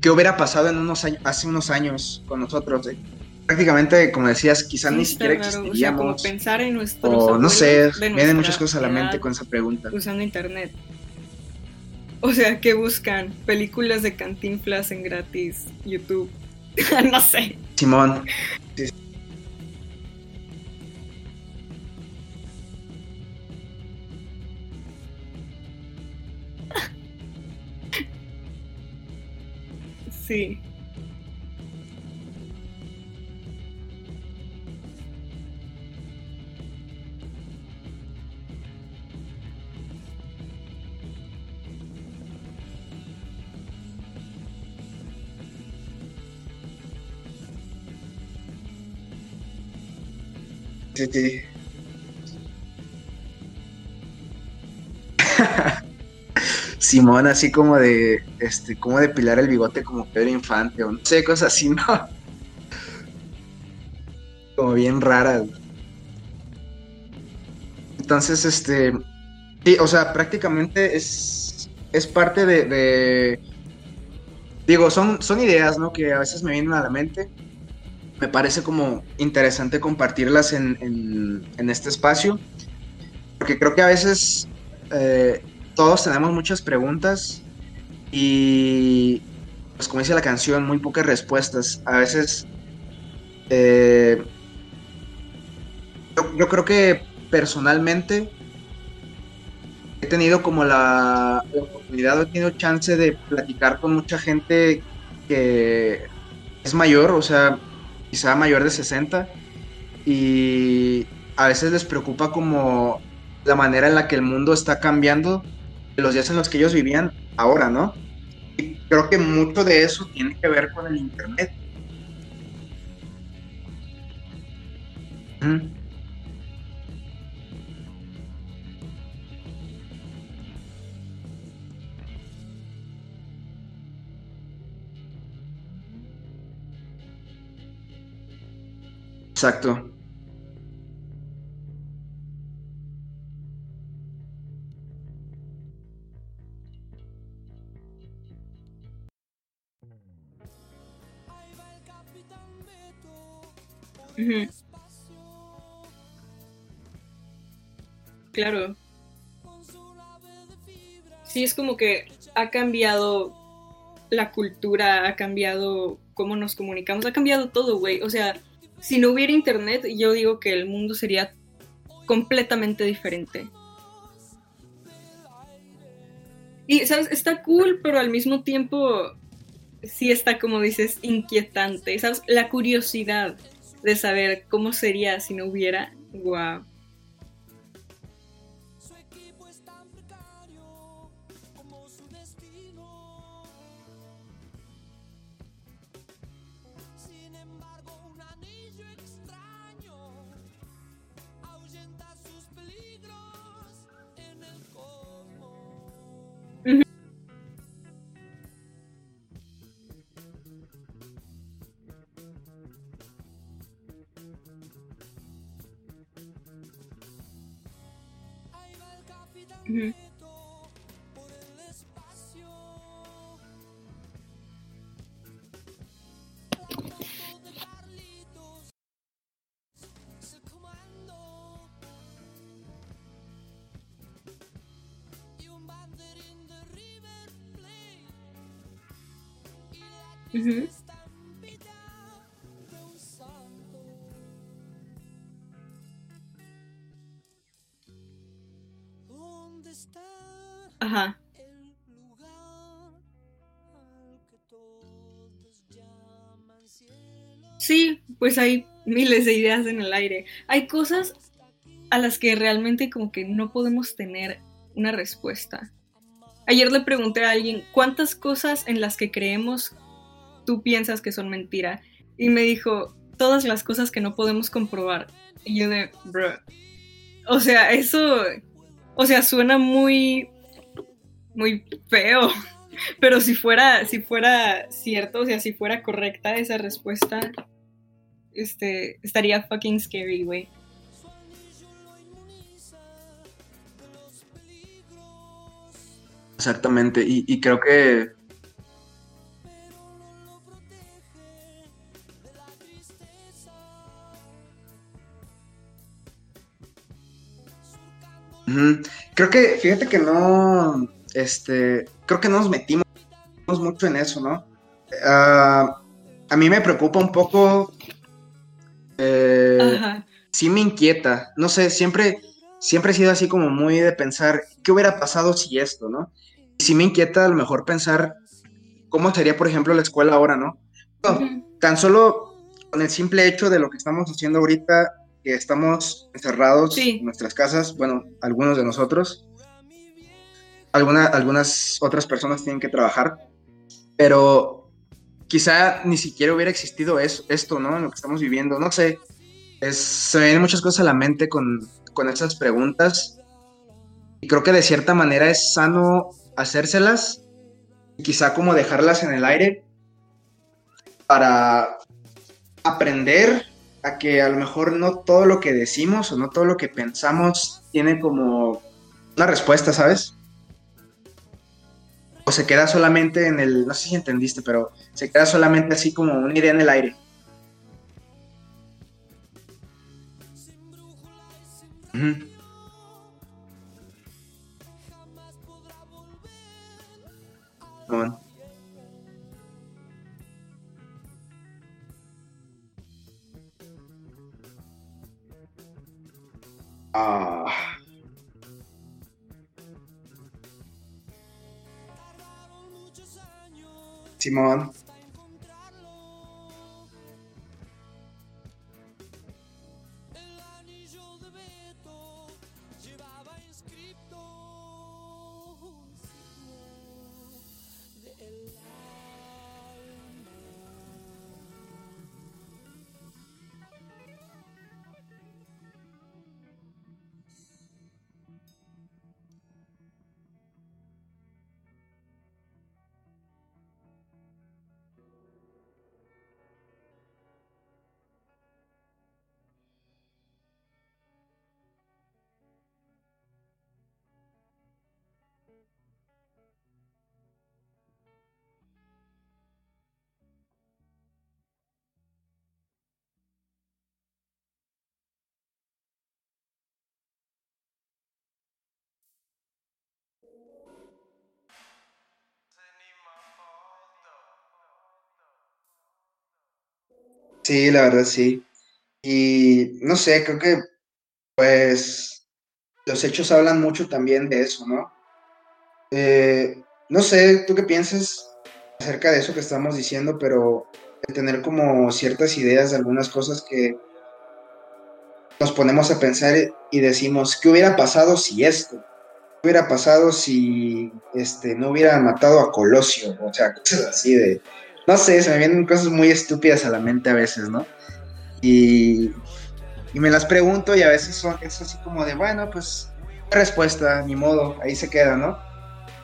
¿qué hubiera pasado en unos años, hace unos años con nosotros? eh? Prácticamente, como decías, quizás Sí, ni siquiera raro, O sea, como existiríamos. pensar en nuestros O no sé, vienen muchas cosas a la mente con esa pregunta. usando internet. O sea, que buscan películas de cantinflas en gratis, YouTube. <laughs> no sé. Simón, Sí. sí, <laughs> Simón, así como de, este, como depilar el bigote como Pedro Infante, o no sé, cosas así, ¿no? <laughs> Como bien raras. Entonces, este, sí, o sea, prácticamente es, es parte de, de- digo, son, son ideas, ¿no? Que a veces me vienen a la mente. Me parece como interesante compartirlas en, este espacio, porque creo que a veces eh, todos tenemos muchas preguntas y, pues como dice la canción, muy pocas respuestas. A veces, eh, yo, yo creo que personalmente he tenido como la, la oportunidad, he tenido chance de platicar con mucha gente que es mayor, o sea, quizá mayor de 60, y a veces les preocupa como la manera en la que el mundo está cambiando los días en los que ellos vivían ahora, ¿no? Y creo que mucho de eso tiene que ver con el Internet. Exacto. Ujú. Claro. Sí, es como que ha cambiado la cultura, ha cambiado cómo nos comunicamos, ha cambiado todo, güey. O sea, si no hubiera internet, yo digo que el mundo sería completamente diferente. Y, ¿sabes? Está cool, pero al mismo tiempo sí está, como dices, inquietante. ¿Sabes? La curiosidad de saber cómo sería si no hubiera. Wow. Ajá. Sí, pues hay miles de ideas en el aire. Hay cosas a las que realmente como que no podemos tener una respuesta. Ayer le pregunté a alguien cuántas cosas en las que creemos tú piensas que son mentira. Y me dijo, todas las cosas que no podemos comprobar. Y yo de, bro. O sea, eso, o sea, suena muy, muy feo. <laughs> Pero si fuera, si fuera cierto, o sea, si fuera correcta esa respuesta, este, estaría fucking scary, güey. Exactamente, y, y creo que Creo que, fíjate que no, este, creo que no nos metimos mucho en eso, ¿no? Ah, a mí me preocupa un poco, eh, sí me inquieta, no sé, siempre, siempre he sido así como muy de pensar, ¿qué hubiera pasado si esto, no? Y sí me inquieta a lo mejor pensar cómo sería, por ejemplo, la escuela ahora, ¿no? Tan solo con el simple hecho de lo que estamos haciendo ahorita, que estamos encerrados en nuestras casas, bueno, algunos de nosotros, algunas otras personas tienen que trabajar, pero quizá ni siquiera hubiera existido eso, esto, ¿no? En lo que estamos viviendo, no sé, es, se me vienen muchas cosas a la mente con, con esas preguntas. Y creo que de cierta manera es sano hacérselas y quizá como dejarlas en el aire para aprender a que a lo mejor no todo lo que decimos o no todo lo que pensamos tiene como una respuesta, ¿sabes? O se queda solamente en el, no sé si entendiste, pero se queda solamente así como una idea en el aire. Ah. Simón. Sí, la verdad sí. Y no sé, creo que pues los hechos hablan mucho también de eso, ¿no? Eh, no sé, tú qué piensas acerca de eso que estamos diciendo, pero tener como ciertas ideas de algunas cosas que nos ponemos a pensar y decimos, ¿qué hubiera pasado si esto? ¿Qué hubiera pasado si este, no hubiera matado a Colosio? O sea, cosas así de... No sé, se me vienen cosas muy estúpidas a la mente a veces, ¿no? Y, y me las pregunto y a veces son, es así como de, bueno, pues respuesta, ni modo, ahí se queda, ¿no?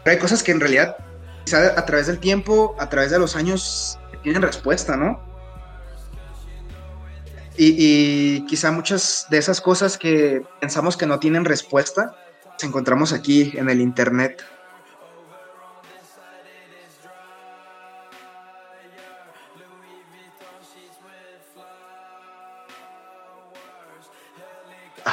Pero hay cosas que en realidad, quizá a través del tiempo, a través de los años, tienen respuesta, ¿no? Y, quizá muchas de esas cosas que pensamos que no tienen respuesta, las encontramos aquí en el Internet.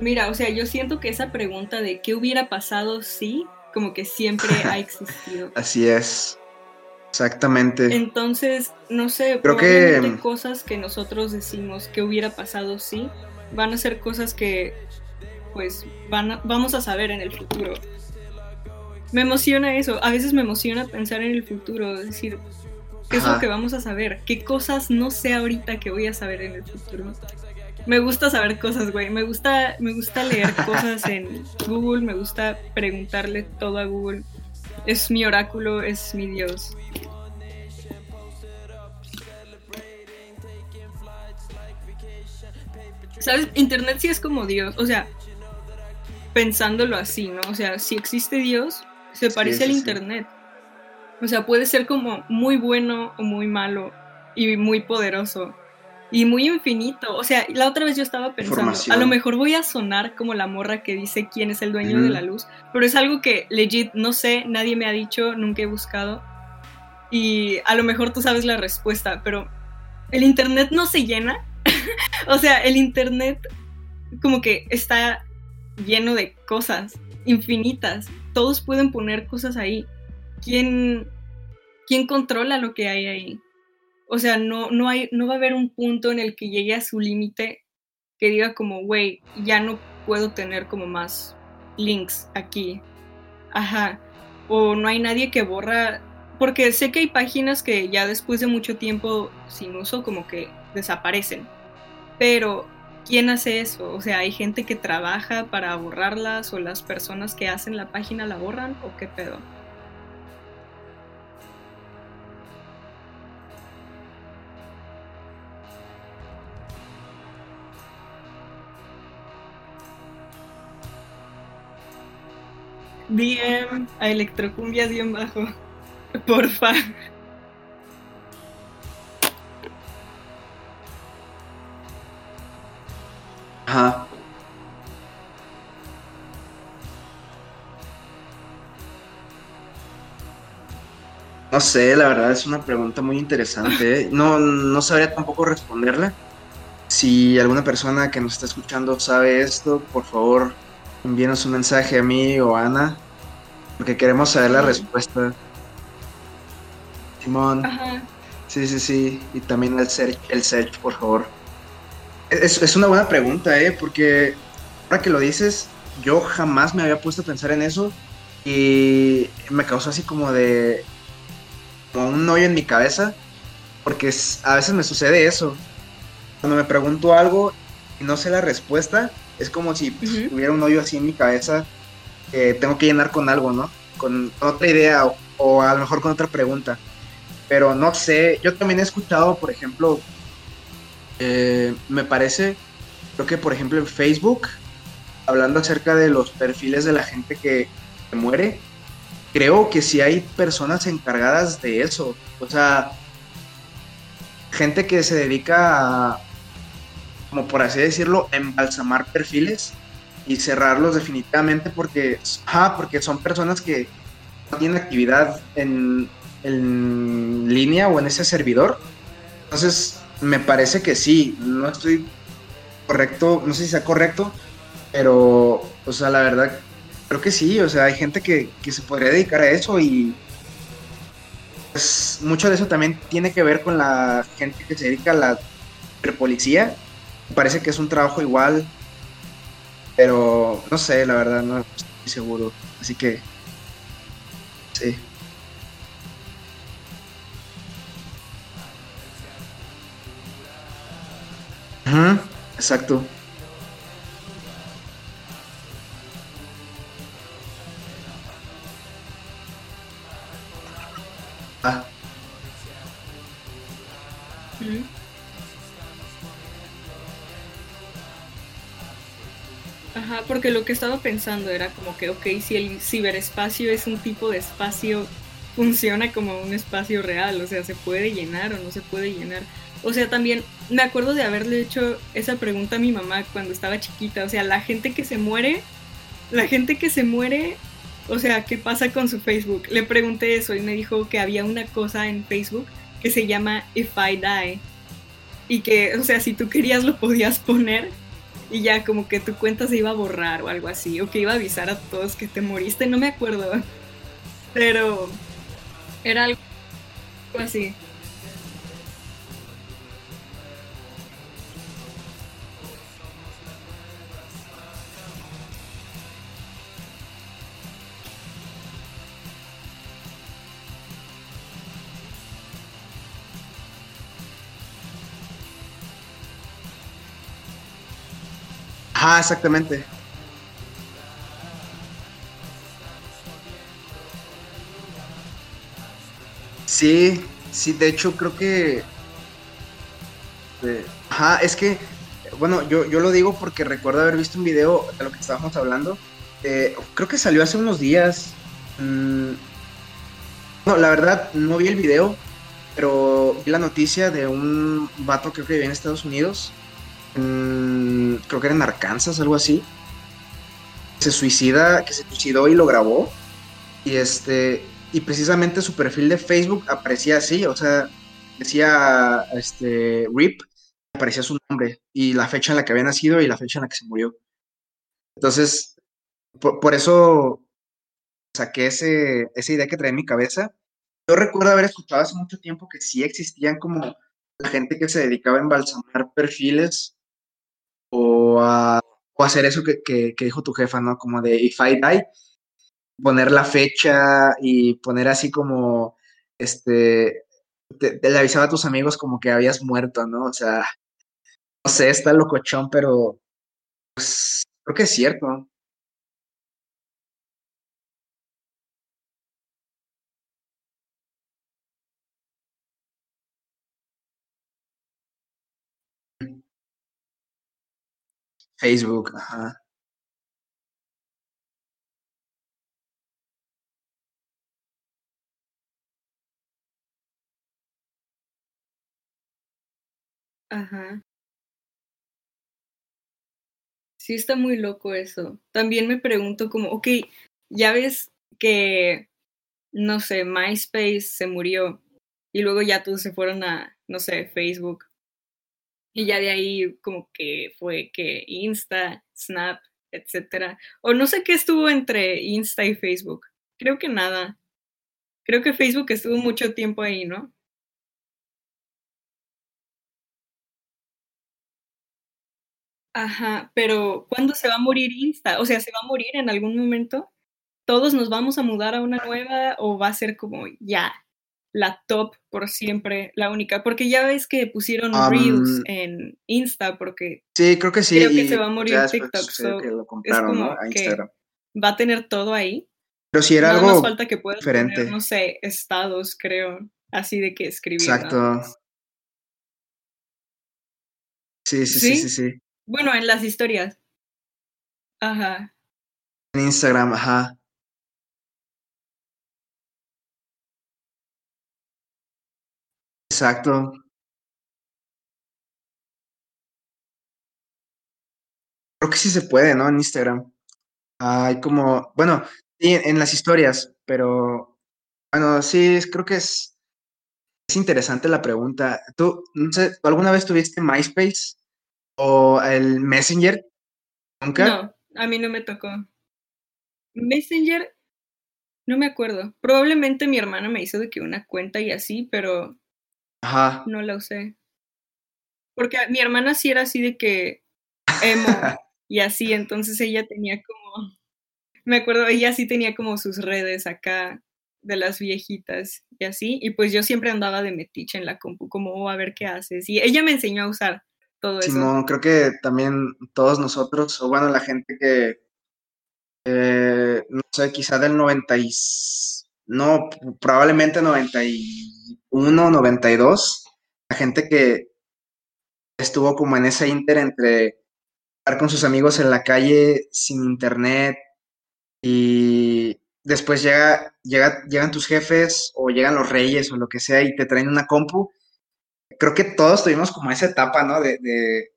mira, o sea, yo siento que esa pregunta de qué hubiera pasado si, como que siempre ha <laughs> existido. Así es. Exactamente. Entonces, no sé, Creo que cosas que nosotros decimos que hubiera pasado si van a ser cosas que pues van vamos a saber en el futuro. Me emociona eso, a veces me emociona pensar en el futuro, decir, ¿qué es lo que vamos a saber? ¿Qué cosas no sé ahorita que voy a saber en el futuro? Me gusta saber cosas, güey, me gusta, me gusta leer <laughs> cosas en Google, me gusta preguntarle todo a Google. Es mi oráculo, es mi Dios. ¿Sabes? Internet sí es como Dios. O sea, pensándolo así, ¿no? O sea, si existe Dios, se parece al Internet. O sea, puede ser como muy bueno o muy malo y muy poderoso y muy infinito. O sea, la otra vez yo estaba pensando, a lo mejor voy a sonar como la morra que dice quién es el dueño de la luz, pero es algo que legit no sé, nadie me ha dicho, nunca he buscado. Y a lo mejor tú sabes la respuesta, pero el internet no se llena. <laughs> o sea, el internet como que está lleno de cosas infinitas. Todos pueden poner cosas ahí. ¿Quién, quién controla lo que hay ahí? O sea, no, no, hay, no va a haber un punto en el que llegue a su límite que diga como, güey, ya no puedo tener como más links aquí. Ajá. O no hay nadie que borra. Porque sé que hay páginas que ya después de mucho tiempo sin uso como que desaparecen. Pero ¿quién hace eso? O sea, ¿hay gente que trabaja para borrarlas o las personas que hacen la página la borran o qué pedo? DM a Electrocumbia bien bajo. Porfa. Ajá. No sé, la verdad es una pregunta muy interesante. ¿eh? No, no sabría tampoco responderla. Si alguna persona que nos está escuchando sabe esto, por favor, envíenos un mensaje a mí o a Ana, porque queremos saber la respuesta. Simón. Sí, sí, sí. Y también el search, el search por favor. Es, una buena pregunta, ¿eh? Porque ahora que lo dices, yo jamás me había puesto a pensar en eso y me causó así como de... como un hoyo en mi cabeza, porque a veces me sucede eso. Cuando me pregunto algo y no sé la respuesta, es como si pues, hubiera un hoyo así en mi cabeza que tengo que llenar con algo, ¿no? Con otra idea o, o a lo mejor con otra pregunta. Pero no sé, yo también he escuchado, por ejemplo, eh, me parece, creo que por ejemplo en Facebook, hablando acerca de los perfiles de la gente que, muere, creo que sí hay personas encargadas de eso. O sea, gente que se dedica a, como por así decirlo, embalsamar perfiles y cerrarlos definitivamente porque, ah, porque son personas que no tienen actividad en, en línea o en ese servidor. Entonces, me parece que sí, no estoy correcto, no sé si sea correcto, pero, o sea, la verdad, creo que sí, o sea, hay gente que, que se podría dedicar a eso y pues mucho de eso también tiene que ver con la gente que se dedica a la policía. Parece que es un trabajo igual, pero no sé, la verdad, no estoy seguro. Así que, sí. Ajá, exacto. Porque lo que estaba pensando era como que, ok, si el ciberespacio es un tipo de espacio, funciona como un espacio real, o sea, se puede llenar o no se puede llenar. O sea, también me acuerdo de haberle hecho esa pregunta a mi mamá cuando estaba chiquita, o sea, la gente que se muere, la gente que se muere, o sea, ¿qué pasa con su Facebook? Le pregunté eso y me dijo que había una cosa en Facebook que se llama If I Die y que, o sea, si tú querías lo podías poner y ya como que tu cuenta se iba a borrar o algo así, o que iba a avisar a todos que te moriste, no me acuerdo, pero era algo así. Ajá, exactamente. Sí, sí, de hecho creo que... eh, ajá, es que, bueno, yo, yo lo digo porque recuerdo haber visto un video de lo que estábamos hablando. eh, creo que salió hace unos días. mm, no, la verdad, no vi el video, pero vi la noticia de un vato creo que vivía en Estados Unidos. Mm, creo que era en Arkansas, algo así. Se suicida, que se suicidó y lo grabó. Y este, y precisamente su perfil de Facebook aparecía así, o sea, decía este RIP, aparecía su nombre y la fecha en la que había nacido y la fecha en la que se murió. Entonces, por, eso saqué ese, esa idea que traía en mi cabeza. Yo recuerdo haber escuchado hace mucho tiempo que sí existían como la gente que se dedicaba a embalsamar perfiles o a, o hacer eso que, que, que dijo tu jefa, ¿no? Como de If I die, poner la fecha y poner así como, este, te, te le avisaba a tus amigos como que habías muerto, ¿no? O sea, no sé, está locochón, pero pues, creo que es cierto. Facebook, ajá, Ajá. Sí, está muy loco eso. También me pregunto como, ok, ya ves que, no sé, MySpace se murió y luego ya todos se fueron a, no sé, Facebook y ya de ahí como que fue que Insta, Snap, etcétera. O no sé qué estuvo entre Insta y Facebook. Creo que nada. Creo que Facebook estuvo mucho tiempo ahí, ¿no? Ajá, pero ¿cuándo se va a morir Insta? O sea, ¿se va a morir en algún momento? ¿Todos nos vamos a mudar a una nueva o va a ser como ya la top por siempre, la única? Porque ya ves que pusieron Reels Am, en Insta porque sí, creo que sí, creo que se va a morir TikTok, sucedió que so lo es compraron, ¿no? como A que va a tener todo ahí. Pero sí era Nada más algo falta que puedas poner, no diferente. sé, estados, creo, así de que escribir Exacto. Sí, sí, sí, sí, ¿Sí? sí. Bueno, en las historias. Ajá. En Instagram, ajá. Exacto. Creo que sí se puede, ¿no? En Instagram. Hay como, bueno, sí, en las historias, pero Bueno, sí, creo que es, es interesante la pregunta. ¿Tú, no sé, ¿tú alguna vez tuviste MySpace o el Messenger? ¿Nunca? No, a mí no me tocó. Messenger, no me acuerdo. Probablemente mi hermana me hizo de que una cuenta y así, pero Ajá. no la usé. Porque mi hermana sí era así de que emo <laughs> y así, entonces ella tenía como, me acuerdo, ella sí tenía como sus redes acá de las viejitas y así, y pues yo siempre andaba de metiche en la compu, como oh, a ver qué haces, y ella me enseñó a usar todo eso. Simón, creo que también todos nosotros, o bueno, la gente que, eh, no sé, quizá del 90 y, no, probablemente 91, 92, la gente que estuvo como en ese inter entre estar con sus amigos en la calle sin internet y después llega, llega, llegan tus jefes o llegan los reyes o lo que sea y te traen una compu. Creo que todos tuvimos como esa etapa, ¿no? De,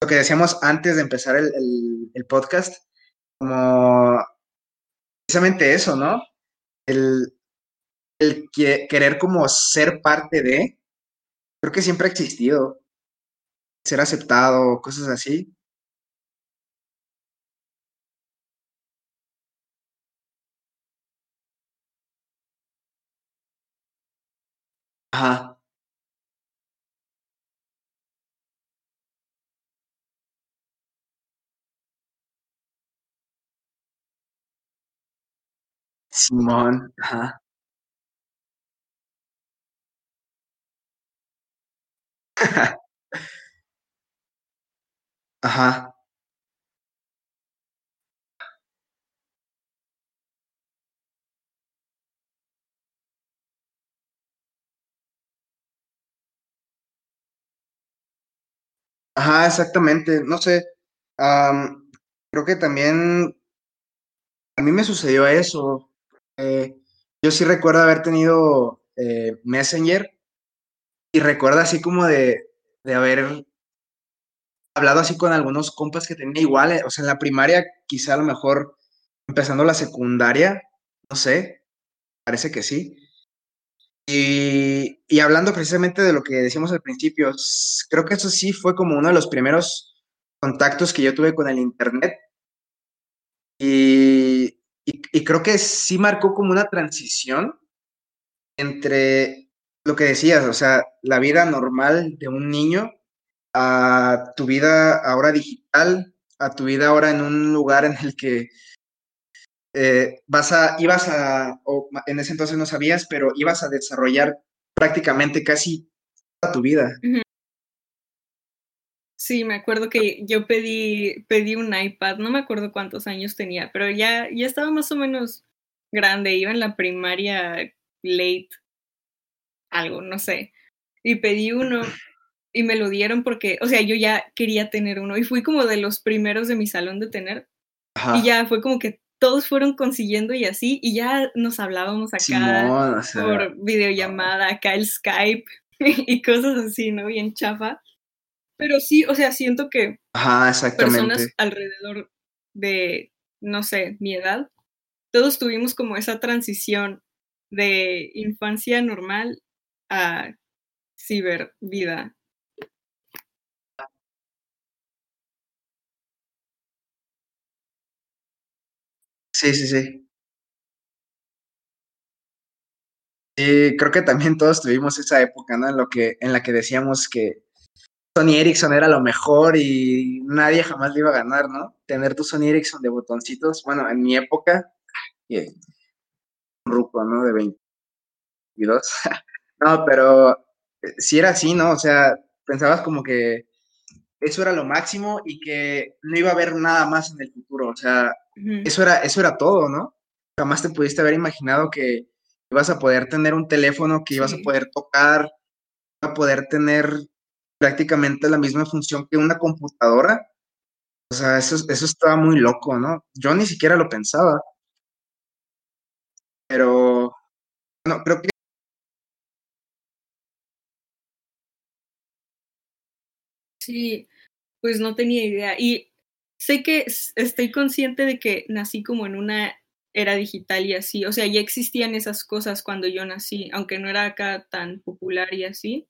lo que decíamos antes de empezar el, el, el podcast, como precisamente eso, ¿no? El, el que, querer como ser parte de, creo que siempre ha existido, ser aceptado, cosas así. Ajá, Simón, ajá, <laughs> ajá, ajá, exactamente. No sé, am, creo que también a mí me sucedió eso. Eh, yo sí recuerdo haber tenido eh, Messenger y recuerdo así como de, de haber hablado así con algunos compas que tenía igual, eh, o sea, en la primaria, quizá a lo mejor empezando la secundaria, no sé, parece que sí. Y, y hablando precisamente de lo que decíamos al principio, creo que eso sí fue como uno de los primeros contactos que yo tuve con el internet y, y creo que sí marcó como una transición entre lo que decías, o sea, la vida normal de un niño a tu vida ahora digital, a tu vida ahora en un lugar en el que eh, vas a, ibas a, o en ese entonces no sabías, pero ibas a desarrollar prácticamente casi toda tu vida. Sí, me acuerdo que yo pedí, pedí un iPad, no me acuerdo cuántos años tenía, pero ya, ya estaba más o menos grande, iba en la primaria late, algo, no sé. Y pedí uno y me lo dieron porque, o sea, yo ya quería tener uno y fui como de los primeros de mi salón de tener. Ajá. Y ya fue como que todos fueron consiguiendo y así, y ya nos hablábamos acá Simón, o sea, por videollamada, acá el Skype <laughs> y cosas así, ¿no? Bien chafa. Pero sí, o sea, siento que ajá, personas alrededor de, no sé, mi edad, todos tuvimos como esa transición de infancia normal a cibervida. Sí, sí, sí. Creo que también todos tuvimos esa época, ¿no? En lo que, en la que decíamos que Sony Ericsson era lo mejor y nadie jamás le iba a ganar, ¿no? Tener tu Sony Ericsson de botoncitos, bueno, en mi época, un ruco, ¿no? De 22. <laughs> No, pero eh, sí era así, ¿no? O sea, pensabas como que eso era lo máximo y que no iba a haber nada más en el futuro. O sea, eso era, eso era todo, ¿no? Jamás te pudiste haber imaginado que ibas a poder tener un teléfono, que ibas a poder tocar, a poder tener prácticamente la misma función que una computadora. O sea, eso, eso estaba muy loco, ¿no? Yo ni siquiera lo pensaba, pero bueno, creo que Sí, pues no tenía idea. Y sé que estoy consciente de que nací como en una era digital y así. O sea, ya existían esas cosas cuando yo nací, aunque no era acá tan popular y así.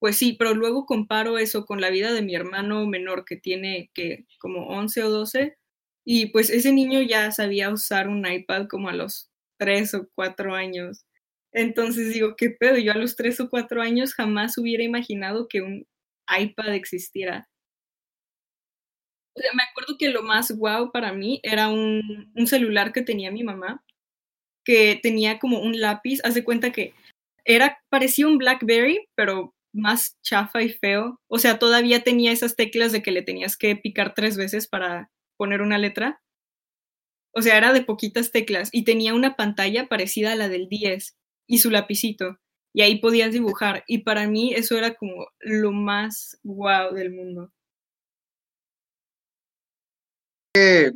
Pues sí, pero luego comparo eso con la vida de mi hermano menor que tiene que como 11 o 12 y pues ese niño ya sabía usar un iPad como a los 3 o 4 años. Entonces digo, ¿qué pedo? Yo a los 3 o 4 años jamás hubiera imaginado que un iPad existiera. O sea, me acuerdo que lo más guau para mí era un, un celular que tenía mi mamá, que tenía como un lápiz, haz de cuenta que era, parecía un Blackberry, pero más chafa y feo. O sea, todavía tenía esas teclas de que le tenías que picar tres veces para poner una letra. O sea, era de poquitas teclas y tenía una pantalla parecida a la del 10 y su lapicito. Y ahí podías dibujar. Y para mí eso era como lo más guau del mundo. Eh,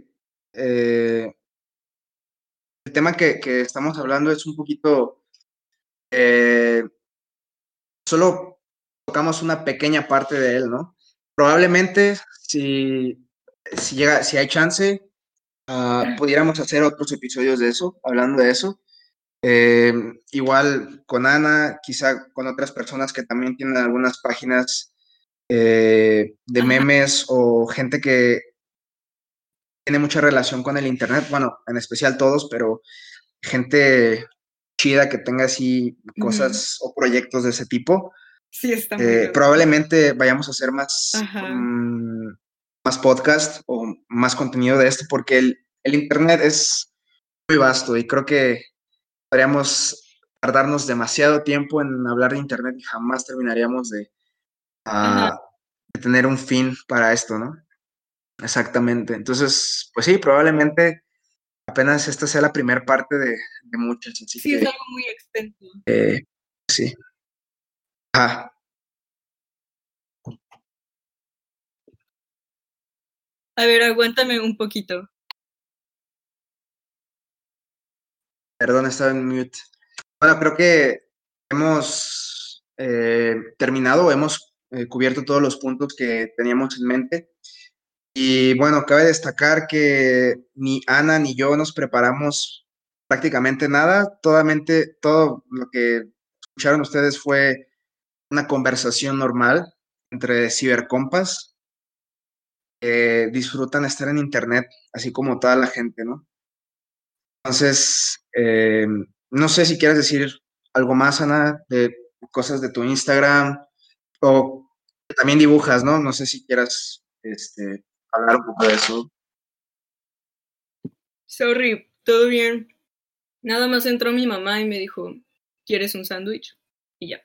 el tema que, que, estamos hablando es un poquito eh, solo tocamos una pequeña parte de él, ¿no? Probablemente si, si, llega, si hay chance, uh, pudiéramos hacer otros episodios de eso, hablando de eso. Eh, igual con Ana, quizá con otras personas que también tienen algunas páginas eh, de memes o gente que tiene mucha relación con el Internet, bueno, en especial todos, pero gente chida que tenga así cosas uh -huh. o proyectos de ese tipo. Sí, está muy eh, probablemente vayamos a hacer más, um, más podcast o más contenido de esto porque el, el, Internet es muy vasto y creo que podríamos tardarnos demasiado tiempo en hablar de Internet y jamás terminaríamos de, uh, de tener un fin para esto, ¿no? Exactamente. Entonces, pues sí, probablemente apenas esta sea la primera parte de, de muchas. Sí, que, es algo muy extenso. Eh, sí. Ajá. A ver, aguántame un poquito. Perdón, estaba en mute. Bueno, creo que hemos eh, terminado, hemos eh, cubierto todos los puntos que teníamos en mente. Y bueno, cabe destacar que ni Ana ni yo nos preparamos prácticamente nada. Todamente, todo lo que escucharon ustedes fue una conversación normal entre cibercompas que disfrutan estar en internet, así como toda la gente, ¿no? Entonces, eh, no sé si quieres decir algo más, Ana, de cosas de tu Instagram o también dibujas, ¿no? No sé si quieras este, hablar un poco de eso. Sorry, todo bien. Nada más entró mi mamá y me dijo, ¿quieres un sándwich? Y ya.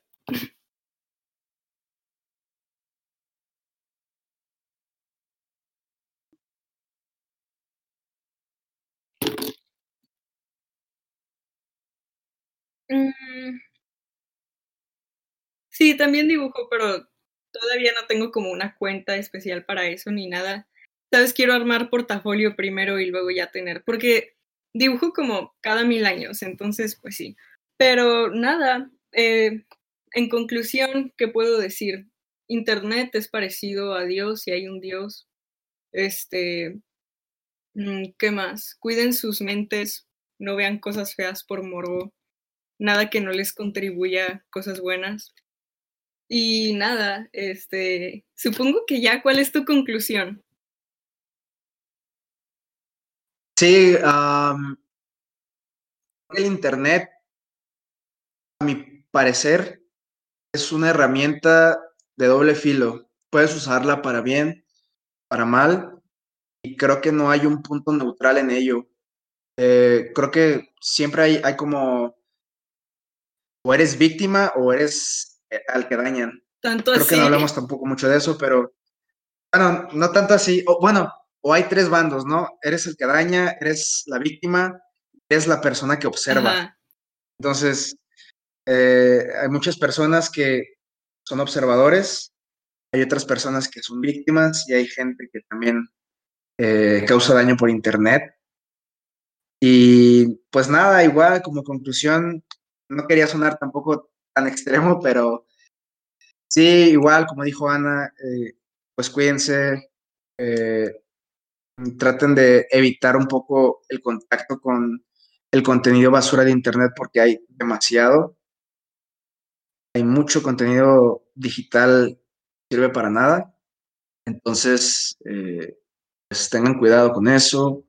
Mm. Sí, también dibujo, pero todavía no tengo como una cuenta especial para eso ni nada. Sabes, quiero armar portafolio primero y luego ya tener, porque dibujo como cada mil años, entonces pues sí. Pero nada, eh, en conclusión, ¿qué puedo decir? Internet es parecido a Dios y hay un Dios. Este, mm, ¿qué más? Cuiden sus mentes, no vean cosas feas por morbo nada que no les contribuya cosas buenas. Y nada, este, supongo que ya, ¿cuál es tu conclusión? Sí, el Internet, a mi parecer, es una herramienta de doble filo. Puedes usarla para bien, para mal, y creo que no hay un punto neutral en ello. Eh, creo que siempre hay, hay como o eres víctima o eres eh, al que dañan. Tanto Creo así. que no hablamos tampoco mucho de eso, pero bueno, no tanto así. O, bueno, o hay tres bandos, ¿no? Eres el que daña, eres la víctima, eres la persona que observa. Ajá. Entonces, eh, hay muchas personas que son observadores, hay otras personas que son víctimas y hay gente que también eh, causa daño por internet. Y pues nada, igual como conclusión, no quería sonar tampoco tan extremo, pero sí, igual, como dijo Ana, eh, pues cuídense, eh, traten de evitar un poco el contacto con el contenido basura de Internet porque hay demasiado. Hay mucho contenido digital que sirve para nada. Entonces, eh, pues tengan cuidado con eso.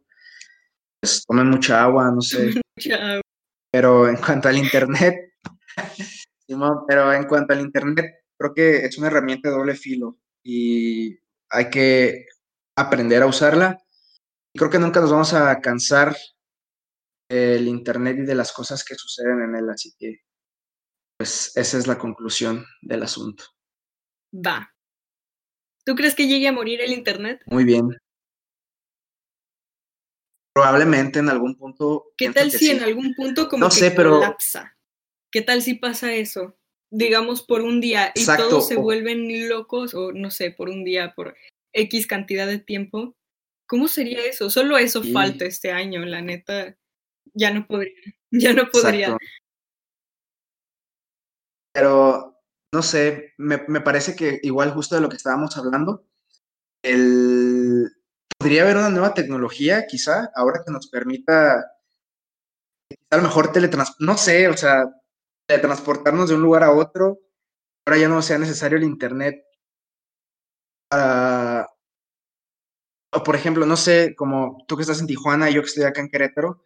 Pues tomen mucha agua, no sé. <laughs> Pero en cuanto al Internet, <laughs> pero en cuanto al Internet, creo que es una herramienta de doble filo y hay que aprender a usarla. Y creo que nunca nos vamos a cansar del Internet y de las cosas que suceden en él, así que pues esa es la conclusión del asunto. Va. ¿Tú crees que llegue a morir el Internet? Muy bien. Probablemente en algún punto. ¿Qué tal si en algún punto como que sé, colapsa? ¿Qué tal si pasa eso? Digamos por un día y todos se vuelven locos o no sé, por un día, por X cantidad de tiempo. ¿Cómo sería eso? Solo eso falta este año, la neta. Ya no podría. <laughs> Ya no podría. Pero, no sé, me, me, parece que igual justo de lo que estábamos hablando, el, podría haber una nueva tecnología, quizá, ahora que nos permita, a lo mejor teletransportar, no sé, o sea, teletransportarnos de un lugar a otro, ahora ya no sea necesario el Internet para, o por ejemplo, no sé, como tú que estás en Tijuana y yo que estoy acá en Querétaro,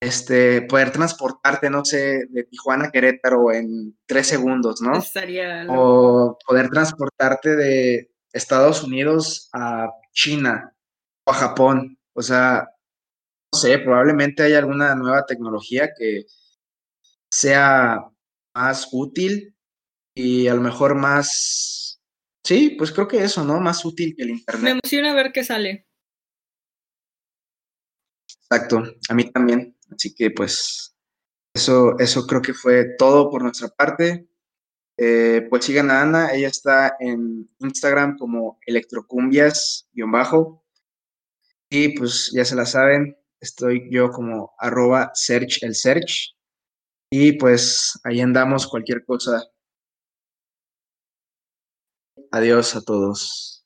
este, poder transportarte, no sé, de Tijuana a Querétaro en tres segundos, ¿no? o poder transportarte de Estados Unidos a China a Japón. O sea, no sé, probablemente hay alguna nueva tecnología que sea más útil y a lo mejor más, sí, pues creo que eso, ¿no? Más útil que el Internet. Me emociona ver qué sale. Exacto, a mí también. Así que pues eso, eso creo que fue todo por nuestra parte. Eh, pues sigan a Ana, ella está en Instagram como electrocumbias-bajo. Y pues ya se la saben, estoy yo como arroba search el search. Y pues ahí andamos cualquier cosa. Adiós a todos.